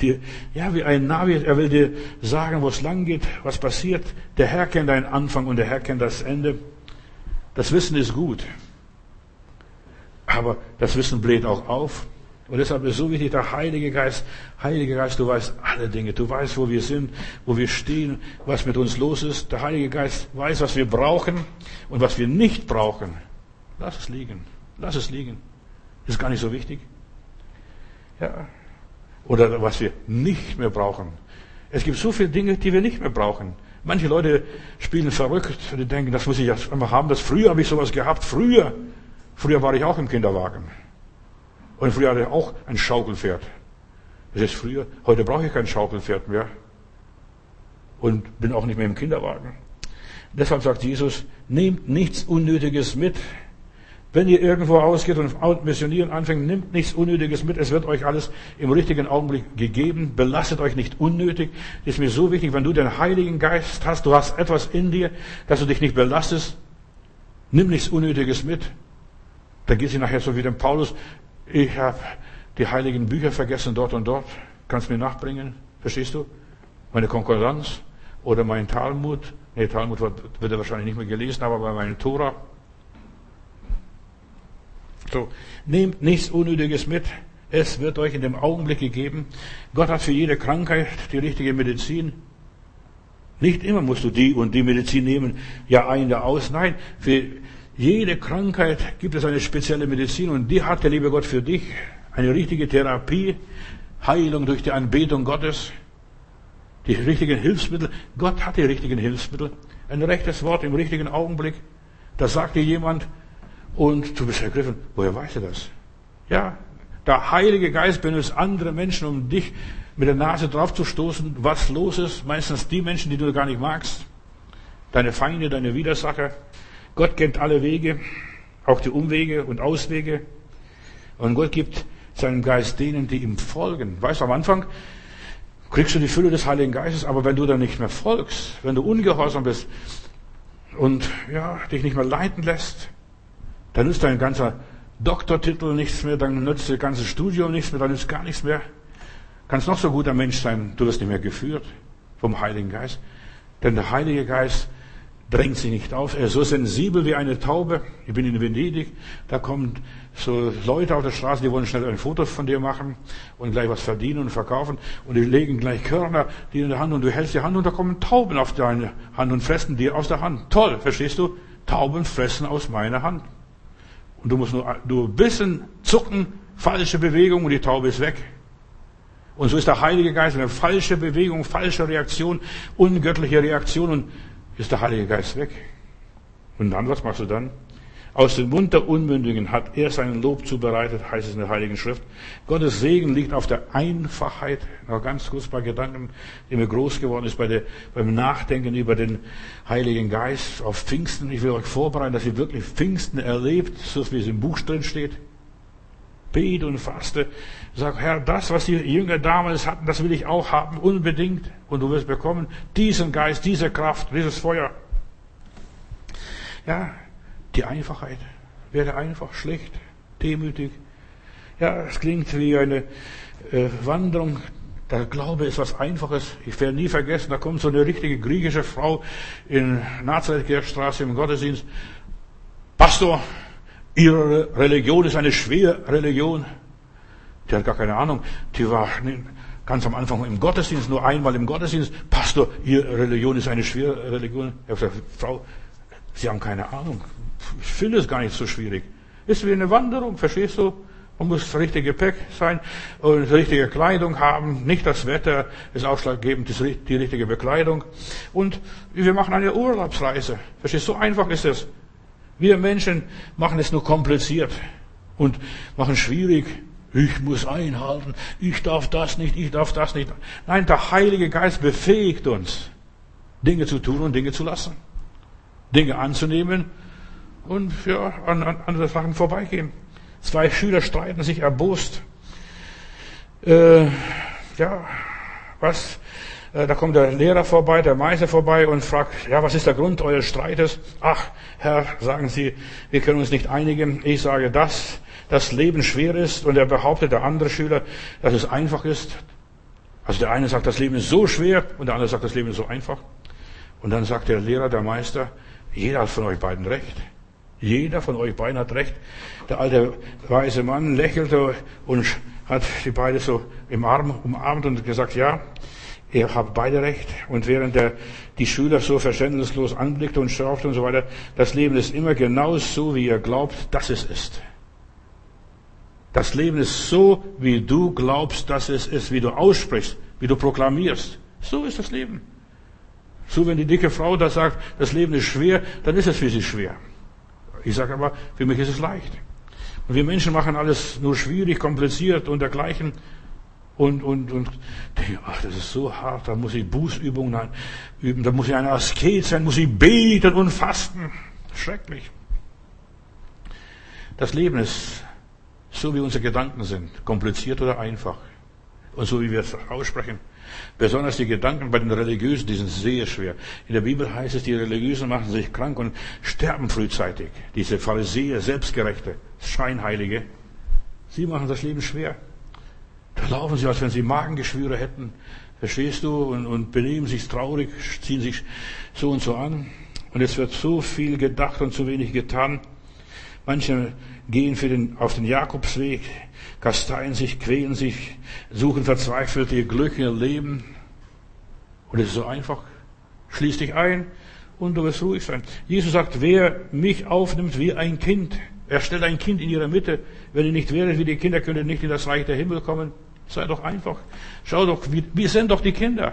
Dir, ja, wie ein Navi, er will dir sagen, wo es lang geht, was passiert. Der Herr kennt deinen Anfang und der Herr kennt das Ende. Das Wissen ist gut. Aber das Wissen bläht auch auf. Und deshalb ist so wichtig, der Heilige Geist. Heilige Geist, du weißt alle Dinge. Du weißt, wo wir sind, wo wir stehen, was mit uns los ist. Der Heilige Geist weiß, was wir brauchen und was wir nicht brauchen. Lass es liegen. Lass es liegen. ist gar nicht so wichtig. Ja. Oder was wir nicht mehr brauchen. Es gibt so viele Dinge, die wir nicht mehr brauchen. Manche Leute spielen verrückt und die denken, das muss ich jetzt einfach haben. Das früher habe ich sowas gehabt. Früher. Früher war ich auch im Kinderwagen. Und früher hatte ich auch ein Schaukelpferd. Das ist früher. Heute brauche ich kein Schaukelpferd mehr. Und bin auch nicht mehr im Kinderwagen. Deshalb sagt Jesus, nehmt nichts Unnötiges mit. Wenn ihr irgendwo ausgeht und missionieren anfängt, nehmt nichts Unnötiges mit. Es wird euch alles im richtigen Augenblick gegeben. Belastet euch nicht unnötig. Das ist mir so wichtig, wenn du den Heiligen Geist hast, du hast etwas in dir, dass du dich nicht belastest. Nimm nichts Unnötiges mit. Dann geht sie nachher so wie dem Paulus ich habe die heiligen Bücher vergessen dort und dort. Kannst du mir nachbringen? Verstehst du? Meine Konkurrenz oder mein Talmud. Nee, Talmud wird, wird er wahrscheinlich nicht mehr gelesen, aber bei meinem Tora. So, nehmt nichts Unnötiges mit. Es wird euch in dem Augenblick gegeben. Gott hat für jede Krankheit die richtige Medizin. Nicht immer musst du die und die Medizin nehmen, ja ein, ja aus. Nein, für jede Krankheit gibt es eine spezielle Medizin und die hat der liebe Gott für dich. Eine richtige Therapie, Heilung durch die Anbetung Gottes, die richtigen Hilfsmittel. Gott hat die richtigen Hilfsmittel. Ein rechtes Wort im richtigen Augenblick. Das sagt dir jemand und du bist ergriffen. Woher weißt du das? Ja, der Heilige Geist benutzt andere Menschen, um dich mit der Nase draufzustoßen, was los ist. Meistens die Menschen, die du gar nicht magst. Deine Feinde, deine Widersacher. Gott kennt alle Wege, auch die Umwege und Auswege. Und Gott gibt seinen Geist denen, die ihm folgen. Weißt du, am Anfang kriegst du die Fülle des Heiligen Geistes, aber wenn du dann nicht mehr folgst, wenn du ungehorsam bist und ja, dich nicht mehr leiten lässt, dann nützt dein ganzer Doktortitel nichts mehr, dann nützt das ganze Studium nichts mehr, dann nützt gar nichts mehr. Kannst noch so guter Mensch sein, du wirst nicht mehr geführt vom Heiligen Geist. Denn der Heilige Geist drängt sich nicht auf. Er ist so sensibel wie eine Taube. Ich bin in Venedig, da kommen so Leute auf der Straße, die wollen schnell ein Foto von dir machen und gleich was verdienen und verkaufen und die legen gleich Körner die in der Hand und du hältst die Hand und da kommen Tauben auf deine Hand und fressen dir aus der Hand. Toll, verstehst du? Tauben fressen aus meiner Hand. Und du musst nur, nur bisschen zucken, falsche Bewegung und die Taube ist weg. Und so ist der Heilige Geist eine falsche Bewegung, falsche Reaktion, ungöttliche Reaktion und ist der Heilige Geist weg. Und dann, was machst du dann? Aus dem Mund der Unmündigen hat er seinen Lob zubereitet, heißt es in der Heiligen Schrift. Gottes Segen liegt auf der Einfachheit. Noch ganz kurz bei Gedanken, die mir groß geworden ist bei der, beim Nachdenken über den Heiligen Geist auf Pfingsten. Ich will euch vorbereiten, dass ihr wirklich Pfingsten erlebt, so wie es im Buch drin steht. Bete und faste. Sag, Herr, das, was die Jünger damals hatten, das will ich auch haben, unbedingt. Und du wirst bekommen diesen Geist, diese Kraft, dieses Feuer. Ja, die Einfachheit. Werde einfach, schlicht, demütig. Ja, es klingt wie eine äh, Wanderung. Der Glaube ist was Einfaches. Ich werde nie vergessen, da kommt so eine richtige griechische Frau in Nazareth-Straße im Gottesdienst. Pastor, Ihre Religion ist eine schwere Religion. Die hat gar keine Ahnung. Die war ganz am Anfang im Gottesdienst, nur einmal im Gottesdienst. Pastor, Ihre Religion ist eine schwere Religion. Ich habe gesagt, Frau, Sie haben keine Ahnung. Ich finde es gar nicht so schwierig. Ist wie eine Wanderung, verstehst du? Man muss das richtige Gepäck sein und die richtige Kleidung haben. Nicht das Wetter ist ausschlaggebend, die richtige Bekleidung. Und wir machen eine Urlaubsreise. Verstehst du? So einfach ist es. Wir Menschen machen es nur kompliziert und machen schwierig. Ich muss einhalten. Ich darf das nicht. Ich darf das nicht. Nein, der Heilige Geist befähigt uns, Dinge zu tun und Dinge zu lassen. Dinge anzunehmen und ja, an, an andere Sachen vorbeigehen. Zwei Schüler streiten sich erbost. Äh, ja, was? Äh, da kommt der Lehrer vorbei, der Meister vorbei und fragt, ja, was ist der Grund eures Streites? Ach, Herr, sagen Sie, wir können uns nicht einigen. Ich sage das, das Leben schwer ist und er behauptet, der andere Schüler, dass es einfach ist. Also der eine sagt, das Leben ist so schwer und der andere sagt, das Leben ist so einfach. Und dann sagt der Lehrer, der Meister, jeder hat von euch beiden recht. Jeder von euch beiden hat recht. Der alte weise Mann lächelte und hat die beiden so im Arm umarmt und gesagt, ja, ihr habt beide recht. Und während er die Schüler so verständnislos anblickte und schaufte und so weiter, das Leben ist immer genau so, wie ihr glaubt, dass es ist. Das Leben ist so, wie du glaubst, dass es ist, wie du aussprichst, wie du proklamierst. So ist das Leben. So, wenn die dicke Frau da sagt, das Leben ist schwer, dann ist es für sie schwer. Ich sage aber, für mich ist es leicht. Und wir Menschen machen alles nur schwierig, kompliziert und dergleichen. Und, und, und ach, das ist so hart, da muss ich Bußübungen üben, da muss ich eine Asket sein, muss ich beten und fasten. Schrecklich. Das Leben ist so, wie unsere Gedanken sind, kompliziert oder einfach. Und so, wie wir es aussprechen. Besonders die Gedanken bei den Religiösen, die sind sehr schwer. In der Bibel heißt es, die Religiösen machen sich krank und sterben frühzeitig. Diese Pharisäer, Selbstgerechte, Scheinheilige, sie machen das Leben schwer. Da laufen sie, als wenn sie Magengeschwüre hätten. Verstehst du? Und, und benehmen sich traurig, ziehen sich so und so an. Und es wird so viel gedacht und zu wenig getan. Manche gehen für den, auf den Jakobsweg, kasteien sich, quälen sich, suchen verzweifelt ihr Glück, ihr Leben. Und es ist so einfach. Schließ dich ein und du wirst ruhig sein. Jesus sagt, wer mich aufnimmt wie ein Kind, er stellt ein Kind in ihrer Mitte. Wenn ihr nicht wäret wie die Kinder, könnt ihr nicht in das Reich der Himmel kommen. Sei doch einfach. Schau doch, wie, wie sind doch die Kinder.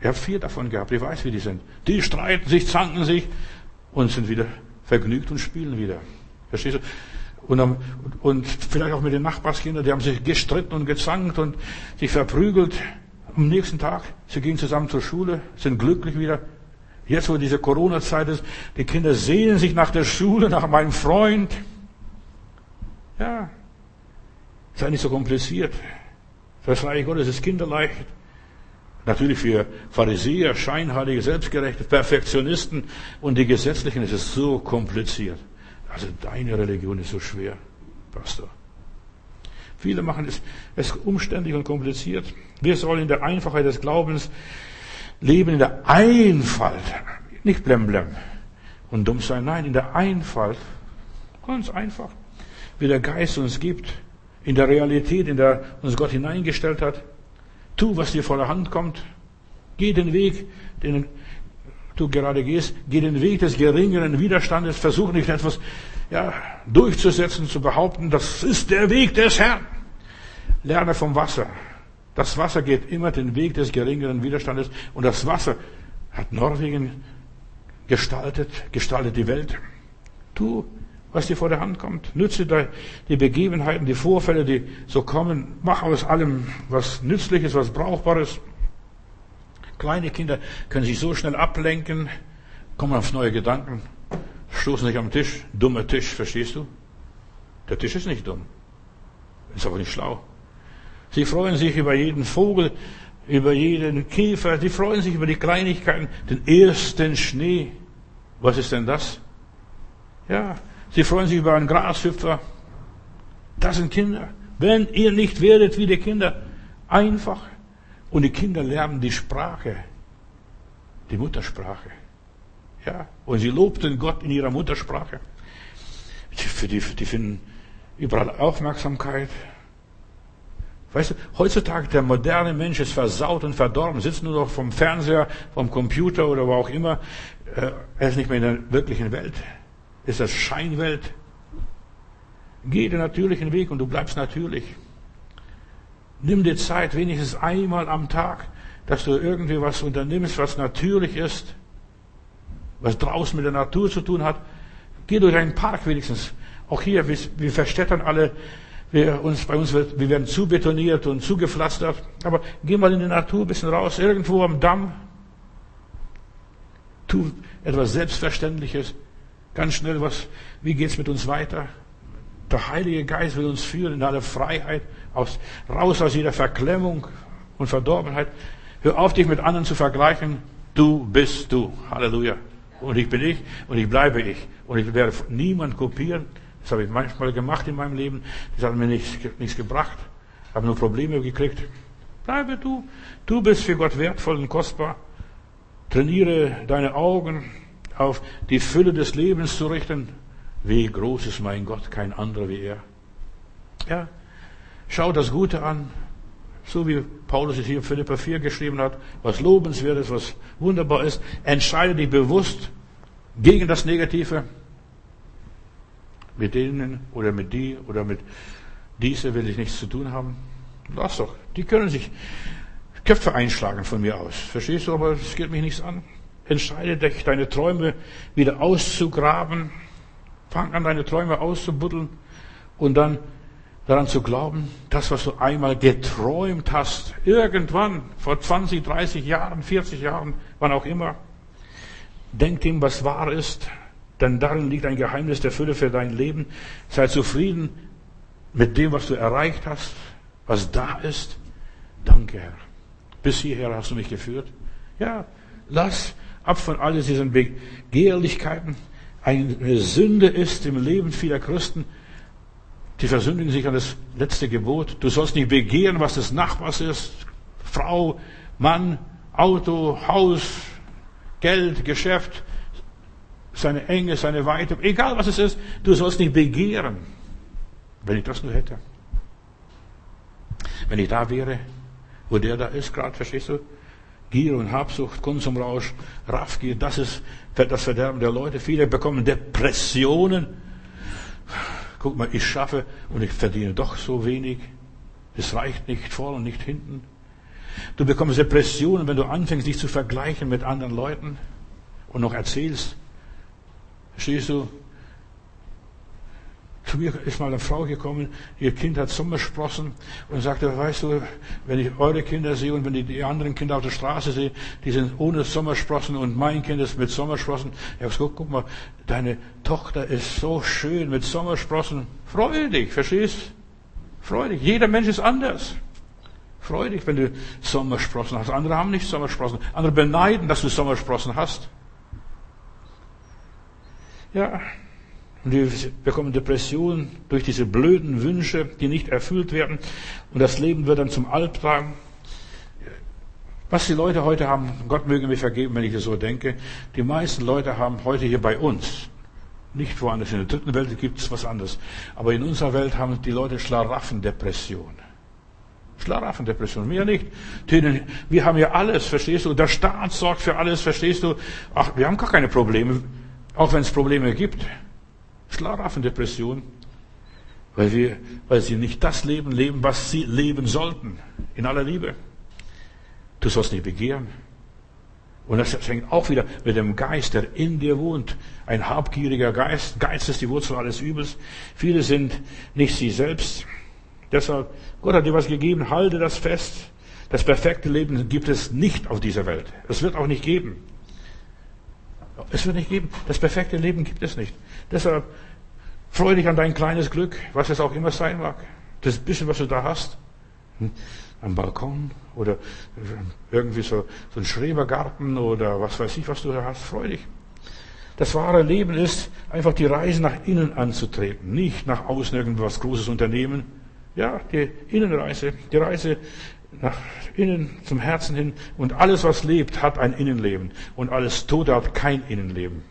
Ich habe vier davon gehabt, ich weiß, wie die sind. Die streiten sich, zanken sich und sind wieder vergnügt und spielen wieder. Verstehst du? Und, und vielleicht auch mit den Nachbarskindern, die haben sich gestritten und gezankt und sich verprügelt. Am nächsten Tag, sie gehen zusammen zur Schule, sind glücklich wieder. Jetzt, wo diese Corona-Zeit ist, die Kinder sehnen sich nach der Schule, nach meinem Freund. Ja, sei nicht so kompliziert. Das Reich Gottes ist kinderleicht. Natürlich für Pharisäer, Scheinheilige, Selbstgerechte, Perfektionisten und die Gesetzlichen ist es so kompliziert. Also deine Religion ist so schwer, Pastor. Viele machen es, es umständlich und kompliziert. Wir sollen in der Einfachheit des Glaubens leben, in der Einfalt. Nicht blemblem und dumm sein. Nein, in der Einfalt. Ganz einfach. Wie der Geist uns gibt. In der Realität, in der uns Gott hineingestellt hat. Tu, was dir vor der Hand kommt. Geh den Weg, den du gerade gehst, geh den Weg des geringeren Widerstandes, versuch nicht etwas ja, durchzusetzen, zu behaupten, das ist der Weg des Herrn. Lerne vom Wasser. Das Wasser geht immer den Weg des geringeren Widerstandes und das Wasser hat Norwegen gestaltet, gestaltet die Welt. Tu, was dir vor der Hand kommt. Nütze die Begebenheiten, die Vorfälle, die so kommen. Mach aus allem was Nützliches, was Brauchbares. Kleine Kinder können sich so schnell ablenken, kommen auf neue Gedanken, stoßen sich am Tisch. Dummer Tisch, verstehst du? Der Tisch ist nicht dumm. Ist aber nicht schlau. Sie freuen sich über jeden Vogel, über jeden Käfer. Sie freuen sich über die Kleinigkeiten, den ersten Schnee. Was ist denn das? Ja, sie freuen sich über einen Grashüpfer. Das sind Kinder. Wenn ihr nicht werdet wie die Kinder, einfach. Und die Kinder lernen die Sprache, die Muttersprache. Ja, und sie lobten Gott in ihrer Muttersprache. Für die, die finden überall Aufmerksamkeit. Weißt du, heutzutage der moderne Mensch ist versaut und verdorben, sitzt nur noch vom Fernseher, vom Computer oder wo auch immer. Äh, er ist nicht mehr in der wirklichen Welt. Ist das Scheinwelt. Geh den natürlichen Weg und du bleibst natürlich. Nimm dir Zeit, wenigstens einmal am Tag, dass du irgendwie was unternimmst, was natürlich ist, was draußen mit der Natur zu tun hat. Geh durch einen Park wenigstens. Auch hier, wir verstädtern alle wir uns, bei uns wird, wir werden zubetoniert und zugepflastert. Aber geh mal in die Natur ein bisschen raus, irgendwo am Damm. Tu etwas Selbstverständliches. Ganz schnell was, wie geht's mit uns weiter? Der Heilige Geist will uns führen in alle Freiheit, aus, raus aus jeder Verklemmung und Verdorbenheit. Hör auf, dich mit anderen zu vergleichen. Du bist du. Halleluja. Und ich bin ich und ich bleibe ich. Und ich werde niemand kopieren. Das habe ich manchmal gemacht in meinem Leben. Das hat mir nichts, nichts gebracht. Habe nur Probleme gekriegt. Bleibe du. Du bist für Gott wertvoll und kostbar. Trainiere deine Augen auf die Fülle des Lebens zu richten. Wie groß ist mein Gott, kein anderer wie er. Ja. Schau das Gute an. So wie Paulus es hier in Philippa 4 geschrieben hat, was lobenswert ist, was wunderbar ist. Entscheide dich bewusst gegen das Negative mit denen oder mit die oder mit diese will ich nichts zu tun haben. Lass doch. Die können sich Köpfe einschlagen von mir aus. Verstehst du? Aber es geht mich nichts an. Entscheide dich, deine Träume wieder auszugraben. Fang an, deine Träume auszubuddeln und dann daran zu glauben, das, was du einmal geträumt hast, irgendwann, vor 20, 30 Jahren, 40 Jahren, wann auch immer, denk dem, was wahr ist, denn darin liegt ein Geheimnis der Fülle für dein Leben. Sei zufrieden mit dem, was du erreicht hast, was da ist. Danke, Herr. Bis hierher hast du mich geführt. Ja, lass ab von all diesen Begehrlichkeiten. Eine Sünde ist im Leben vieler Christen, die versündigen sich an das letzte Gebot. Du sollst nicht begehren, was des Nachbars ist. Frau, Mann, Auto, Haus, Geld, Geschäft seine Enge, seine Weite, egal was es ist, du sollst nicht begehren. Wenn ich das nur hätte. Wenn ich da wäre, wo der da ist, gerade, verstehst du? Gier und Habsucht, Konsumrausch, Raffgier, das ist das Verderben der Leute. Viele bekommen Depressionen. Guck mal, ich schaffe und ich verdiene doch so wenig. Es reicht nicht vorne und nicht hinten. Du bekommst Depressionen, wenn du anfängst, dich zu vergleichen mit anderen Leuten und noch erzählst, Verstehst du? Zu mir ist mal eine Frau gekommen, ihr Kind hat Sommersprossen und sagte, weißt du, wenn ich eure Kinder sehe und wenn ich die anderen Kinder auf der Straße sehe, die sind ohne Sommersprossen und mein Kind ist mit Sommersprossen. Ich habe gesagt, guck mal, deine Tochter ist so schön mit Sommersprossen. Freu dich, verstehst? Freu dich. Jeder Mensch ist anders. Freu dich, wenn du Sommersprossen hast. Andere haben nicht Sommersprossen. Andere beneiden, dass du Sommersprossen hast. Ja, und wir bekommen Depressionen durch diese blöden Wünsche, die nicht erfüllt werden. Und das Leben wird dann zum Albtraum. Was die Leute heute haben, Gott möge mir vergeben, wenn ich das so denke, die meisten Leute haben heute hier bei uns, nicht woanders, in der dritten Welt gibt es was anderes, aber in unserer Welt haben die Leute Schlaraffendepression. Schlaraffendepression, mehr nicht. Wir haben ja alles, verstehst du? Der Staat sorgt für alles, verstehst du? Ach, wir haben gar keine Probleme, auch wenn es Probleme gibt. Schlaraffendepression, weil wir, weil sie nicht das Leben leben, was sie leben sollten. In aller Liebe. Du sollst nicht begehren. Und das hängt auch wieder mit dem Geist, der in dir wohnt. Ein habgieriger Geist. Geist ist die Wurzel alles Übels. Viele sind nicht sie selbst. Deshalb, Gott hat dir was gegeben, halte das fest. Das perfekte Leben gibt es nicht auf dieser Welt. Es wird auch nicht geben. Es wird nicht geben. Das perfekte Leben gibt es nicht. Deshalb freu dich an dein kleines Glück, was es auch immer sein mag. Das bisschen, was du da hast. Hm? Am Balkon oder irgendwie so, so ein Schrebergarten oder was weiß ich, was du da hast. Freu dich. Das wahre Leben ist, einfach die Reise nach innen anzutreten. Nicht nach außen irgendwas Großes unternehmen, ja, die Innenreise, die Reise nach innen zum Herzen hin. Und alles, was lebt, hat ein Innenleben. Und alles Tote hat kein Innenleben.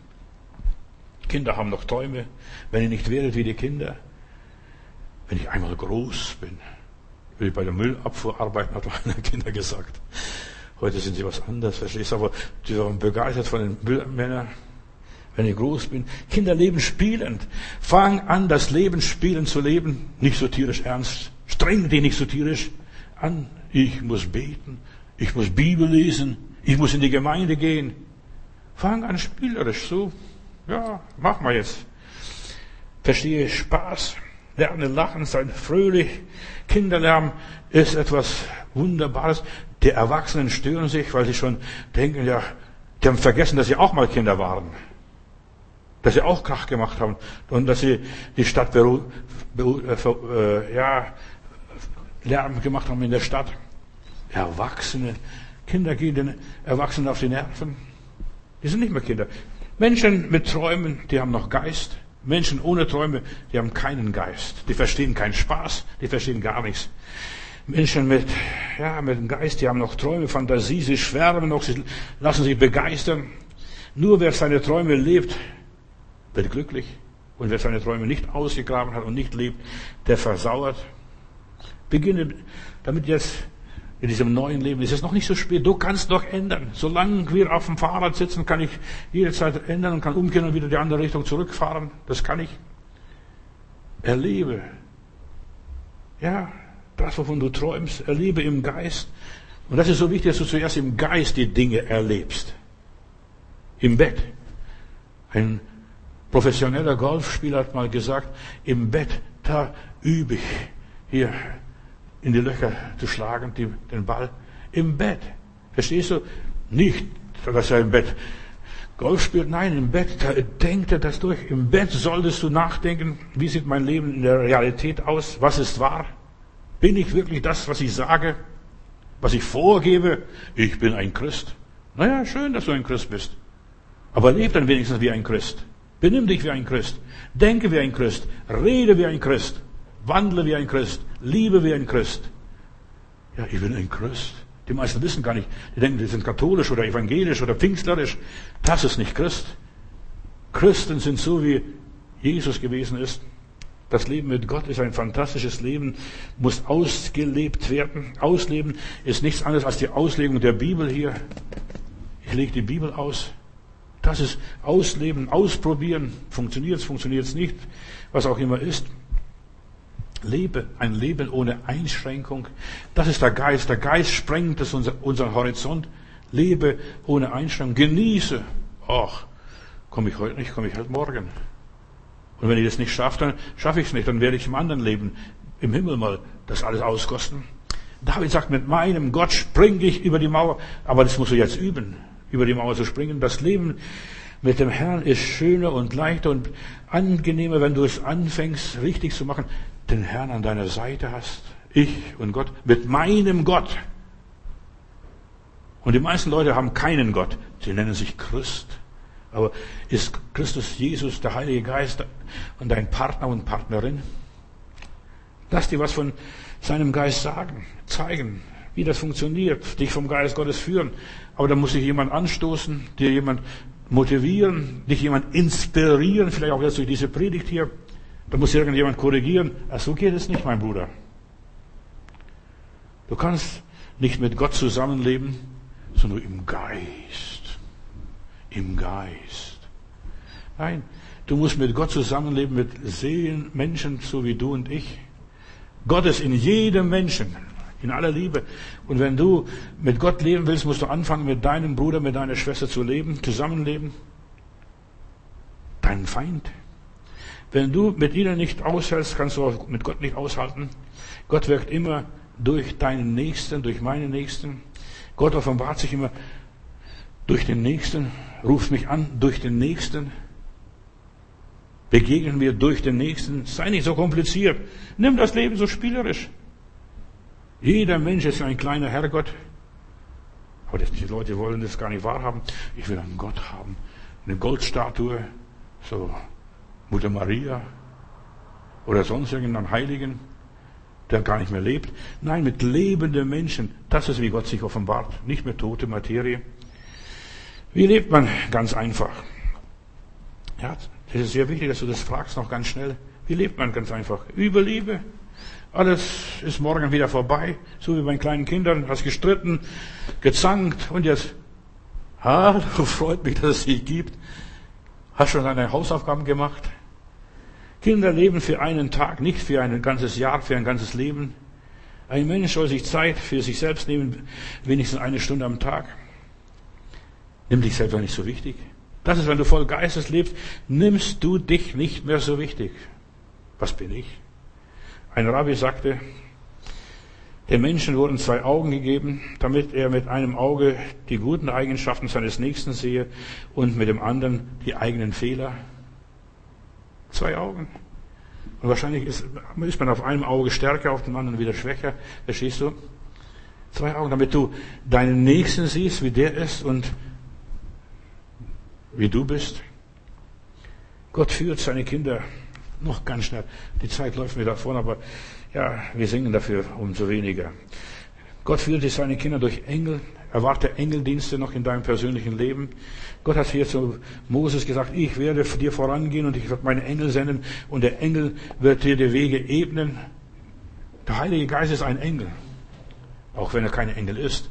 Kinder haben noch Träume. Wenn ihr nicht werdet wie die Kinder, wenn ich einmal groß bin, ich bei der Müllabfuhr arbeiten, hat meine Kinder gesagt. Heute sind sie was anderes, verstehst du? Aber die waren begeistert von den Müllmännern wenn ich groß bin. Kinder leben spielend. Fang an, das Leben spielend zu leben. Nicht so tierisch ernst. Streng dich nicht so tierisch an. Ich muss beten. Ich muss Bibel lesen. Ich muss in die Gemeinde gehen. Fang an spielerisch so. Ja, mach mal jetzt. Verstehe Spaß. Lerne lachen, sein fröhlich. Kinderlärm ist etwas Wunderbares. Die Erwachsenen stören sich, weil sie schon denken, ja, die haben vergessen, dass sie auch mal Kinder waren dass sie auch Krach gemacht haben und dass sie die Stadt beru, beru, äh, äh, ja, Lärm gemacht haben in der Stadt. Erwachsene, Kinder gehen den Erwachsenen auf die Nerven. Die sind nicht mehr Kinder. Menschen mit Träumen, die haben noch Geist. Menschen ohne Träume, die haben keinen Geist. Die verstehen keinen Spaß, die verstehen gar nichts. Menschen mit, ja, mit dem Geist, die haben noch Träume, Fantasie, sie schwärmen noch, sie lassen sich begeistern. Nur wer seine Träume lebt, wird glücklich. Und wer seine Träume nicht ausgegraben hat und nicht lebt, der versauert. Beginne damit jetzt in diesem neuen Leben. Es ist noch nicht so spät. Du kannst noch ändern. Solange wir auf dem Fahrrad sitzen, kann ich jederzeit ändern und kann umkehren und wieder die andere Richtung zurückfahren. Das kann ich. Erlebe. Ja, das, wovon du träumst, erlebe im Geist. Und das ist so wichtig, dass du zuerst im Geist die Dinge erlebst. Im Bett. Ein professioneller Golfspieler hat mal gesagt, im Bett, da übe ich hier in die Löcher zu schlagen, die, den Ball. Im Bett. Verstehst du? Nicht, dass er im Bett Golf spielt. Nein, im Bett, da denkt er das durch. Im Bett solltest du nachdenken, wie sieht mein Leben in der Realität aus? Was ist wahr? Bin ich wirklich das, was ich sage? Was ich vorgebe? Ich bin ein Christ. Naja, schön, dass du ein Christ bist. Aber leb dann wenigstens wie ein Christ. Benimm dich wie ein Christ. Denke wie ein Christ. Rede wie ein Christ. Wandle wie ein Christ. Liebe wie ein Christ. Ja, ich bin ein Christ. Die meisten wissen gar nicht. Die denken, die sind katholisch oder evangelisch oder pfingstlerisch. Das ist nicht Christ. Christen sind so, wie Jesus gewesen ist. Das Leben mit Gott ist ein fantastisches Leben, muss ausgelebt werden. Ausleben ist nichts anderes als die Auslegung der Bibel hier. Ich lege die Bibel aus. Das ist Ausleben, Ausprobieren. Funktioniert es, funktioniert es nicht, was auch immer ist. Lebe, ein Leben ohne Einschränkung. Das ist der Geist. Der Geist sprengt es unser, unseren Horizont. Lebe ohne Einschränkung. Genieße. Ach, komme ich heute nicht, komme ich halt morgen. Und wenn ich das nicht schaffe, dann schaffe ich es nicht. Dann werde ich im anderen Leben, im Himmel mal das alles auskosten. David sagt, mit meinem Gott springe ich über die Mauer. Aber das musst du jetzt üben über die Mauer zu springen. Das Leben mit dem Herrn ist schöner und leichter und angenehmer, wenn du es anfängst, richtig zu machen, den Herrn an deiner Seite hast. Ich und Gott, mit meinem Gott. Und die meisten Leute haben keinen Gott. Sie nennen sich Christ. Aber ist Christus Jesus, der Heilige Geist und dein Partner und Partnerin? Lass dir was von seinem Geist sagen, zeigen, wie das funktioniert, dich vom Geist Gottes führen. Aber da muss sich jemand anstoßen, dir jemand motivieren, dich jemand inspirieren, vielleicht auch jetzt durch diese Predigt hier. Da muss irgendjemand korrigieren. Ach, so geht es nicht, mein Bruder. Du kannst nicht mit Gott zusammenleben, sondern im Geist. Im Geist. Nein, du musst mit Gott zusammenleben, mit Seelen, Menschen, so wie du und ich. Gott ist in jedem Menschen, in aller Liebe. Und wenn du mit Gott leben willst, musst du anfangen, mit deinem Bruder, mit deiner Schwester zu leben, zusammenleben. Dein Feind. Wenn du mit ihnen nicht aushältst, kannst du auch mit Gott nicht aushalten. Gott wirkt immer durch deinen Nächsten, durch meinen Nächsten. Gott offenbart sich immer durch den Nächsten, ruft mich an durch den Nächsten. Begegnen wir durch den Nächsten. Sei nicht so kompliziert. Nimm das Leben so spielerisch. Jeder Mensch ist ein kleiner Herrgott. Aber die Leute wollen das gar nicht wahrhaben. Ich will einen Gott haben. Eine Goldstatue. So Mutter Maria. Oder sonst irgendeinen Heiligen, der gar nicht mehr lebt. Nein, mit lebenden Menschen. Das ist, wie Gott sich offenbart. Nicht mit tote Materie. Wie lebt man? Ganz einfach. Ja, das ist sehr wichtig, dass du das fragst, noch ganz schnell. Wie lebt man ganz einfach? Über Liebe. Alles ist morgen wieder vorbei, so wie bei kleinen Kindern. Hast gestritten, gezankt und jetzt, ha, freut mich, dass es dich gibt. Hast schon deine Hausaufgaben gemacht? Kinder leben für einen Tag, nicht für ein ganzes Jahr, für ein ganzes Leben. Ein Mensch soll sich Zeit für sich selbst nehmen, wenigstens eine Stunde am Tag. Nimm dich selber nicht so wichtig. Das ist, wenn du voll Geistes lebst, nimmst du dich nicht mehr so wichtig. Was bin ich? Ein Rabbi sagte, dem Menschen wurden zwei Augen gegeben, damit er mit einem Auge die guten Eigenschaften seines Nächsten sehe und mit dem anderen die eigenen Fehler. Zwei Augen. Und wahrscheinlich ist, ist man auf einem Auge stärker, auf dem anderen wieder schwächer. Verstehst du? Zwei Augen, damit du deinen Nächsten siehst, wie der ist und wie du bist. Gott führt seine Kinder noch ganz schnell. Die Zeit läuft mir davon, aber ja, wir singen dafür umso weniger. Gott führte seine Kinder durch Engel. Erwarte Engeldienste noch in deinem persönlichen Leben. Gott hat hier zu Moses gesagt, ich werde dir vorangehen und ich werde meine Engel senden und der Engel wird dir die Wege ebnen. Der Heilige Geist ist ein Engel. Auch wenn er kein Engel ist.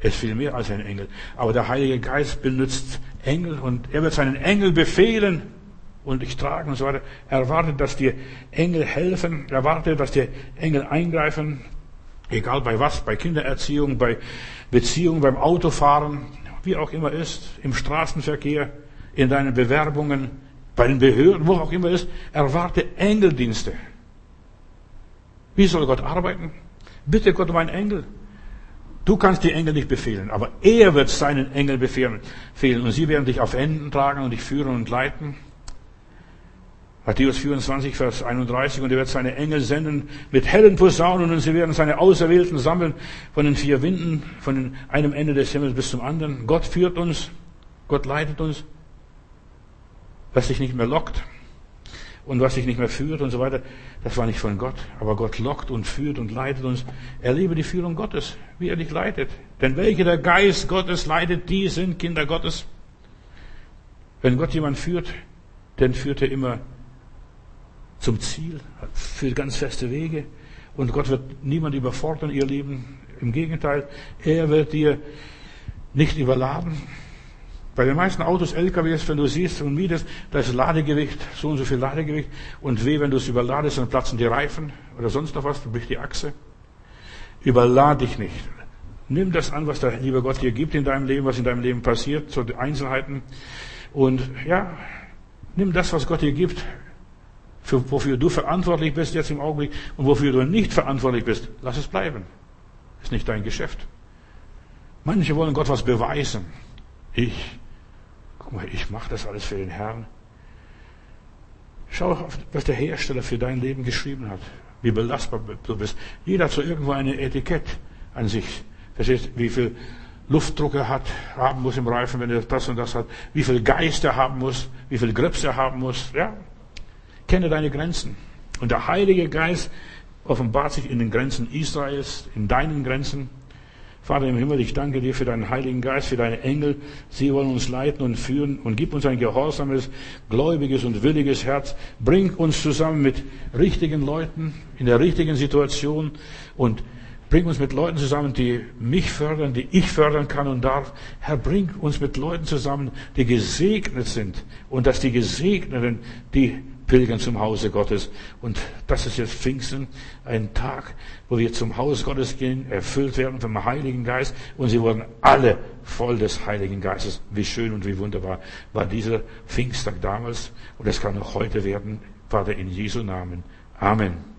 Er ist viel mehr als ein Engel. Aber der Heilige Geist benutzt Engel und er wird seinen Engel befehlen und dich tragen und so weiter. Er erwartet, dass dir Engel helfen. Er erwartet, dass dir Engel eingreifen. Egal bei was, bei Kindererziehung, bei Beziehungen, beim Autofahren, wie auch immer ist, im Straßenverkehr, in deinen Bewerbungen, bei den Behörden, wo auch immer ist, erwarte Engeldienste. Wie soll Gott arbeiten? Bitte Gott um einen Engel. Du kannst die Engel nicht befehlen, aber er wird seinen Engel befehlen. Und sie werden dich auf Enden tragen und dich führen und leiten. Matthäus 24, Vers 31, und er wird seine Engel senden mit hellen Posaunen und sie werden seine Auserwählten sammeln von den vier Winden, von einem Ende des Himmels bis zum anderen. Gott führt uns, Gott leitet uns, was sich nicht mehr lockt und was sich nicht mehr führt und so weiter, das war nicht von Gott. Aber Gott lockt und führt und leitet uns. Erlebe die Führung Gottes, wie er dich leitet. Denn welche der Geist Gottes leitet, die sind Kinder Gottes. Wenn Gott jemand führt, dann führt er immer zum Ziel, für ganz feste Wege. Und Gott wird niemand überfordern, ihr Lieben. Im Gegenteil, er wird dir nicht überladen. Bei den meisten Autos, LKWs, wenn du siehst und mietest, da ist Ladegewicht, so und so viel Ladegewicht. Und weh, wenn du es überladest, dann platzen die Reifen oder sonst noch was, dann bricht die Achse. Überlade dich nicht. Nimm das an, was der liebe Gott dir gibt in deinem Leben, was in deinem Leben passiert, zu den Einzelheiten. Und ja, nimm das, was Gott dir gibt, für, wofür du verantwortlich bist jetzt im Augenblick und wofür du nicht verantwortlich bist, lass es bleiben. Ist nicht dein Geschäft. Manche wollen Gott was beweisen. Ich, guck mal, ich mache das alles für den Herrn. Schau, was der Hersteller für dein Leben geschrieben hat. Wie belastbar du bist. Jeder hat so irgendwo eine Etikett an sich. Verstehst, wie viel Luftdruck er hat, haben muss im Reifen, wenn er das und das hat. Wie viel Geist er haben muss. Wie viel Grips er haben muss. Ja, Kenne deine Grenzen. Und der Heilige Geist offenbart sich in den Grenzen Israels, in deinen Grenzen. Vater im Himmel, ich danke dir für deinen Heiligen Geist, für deine Engel. Sie wollen uns leiten und führen und gib uns ein gehorsames, gläubiges und williges Herz. Bring uns zusammen mit richtigen Leuten in der richtigen Situation und Bring uns mit Leuten zusammen, die mich fördern, die ich fördern kann und darf. Herr, bring uns mit Leuten zusammen, die gesegnet sind. Und dass die Gesegneten, die pilgern zum Hause Gottes. Und das ist jetzt Pfingsten, ein Tag, wo wir zum Haus Gottes gehen, erfüllt werden vom Heiligen Geist. Und sie wurden alle voll des Heiligen Geistes. Wie schön und wie wunderbar war dieser Pfingsttag damals. Und es kann auch heute werden. Vater, in Jesu Namen. Amen.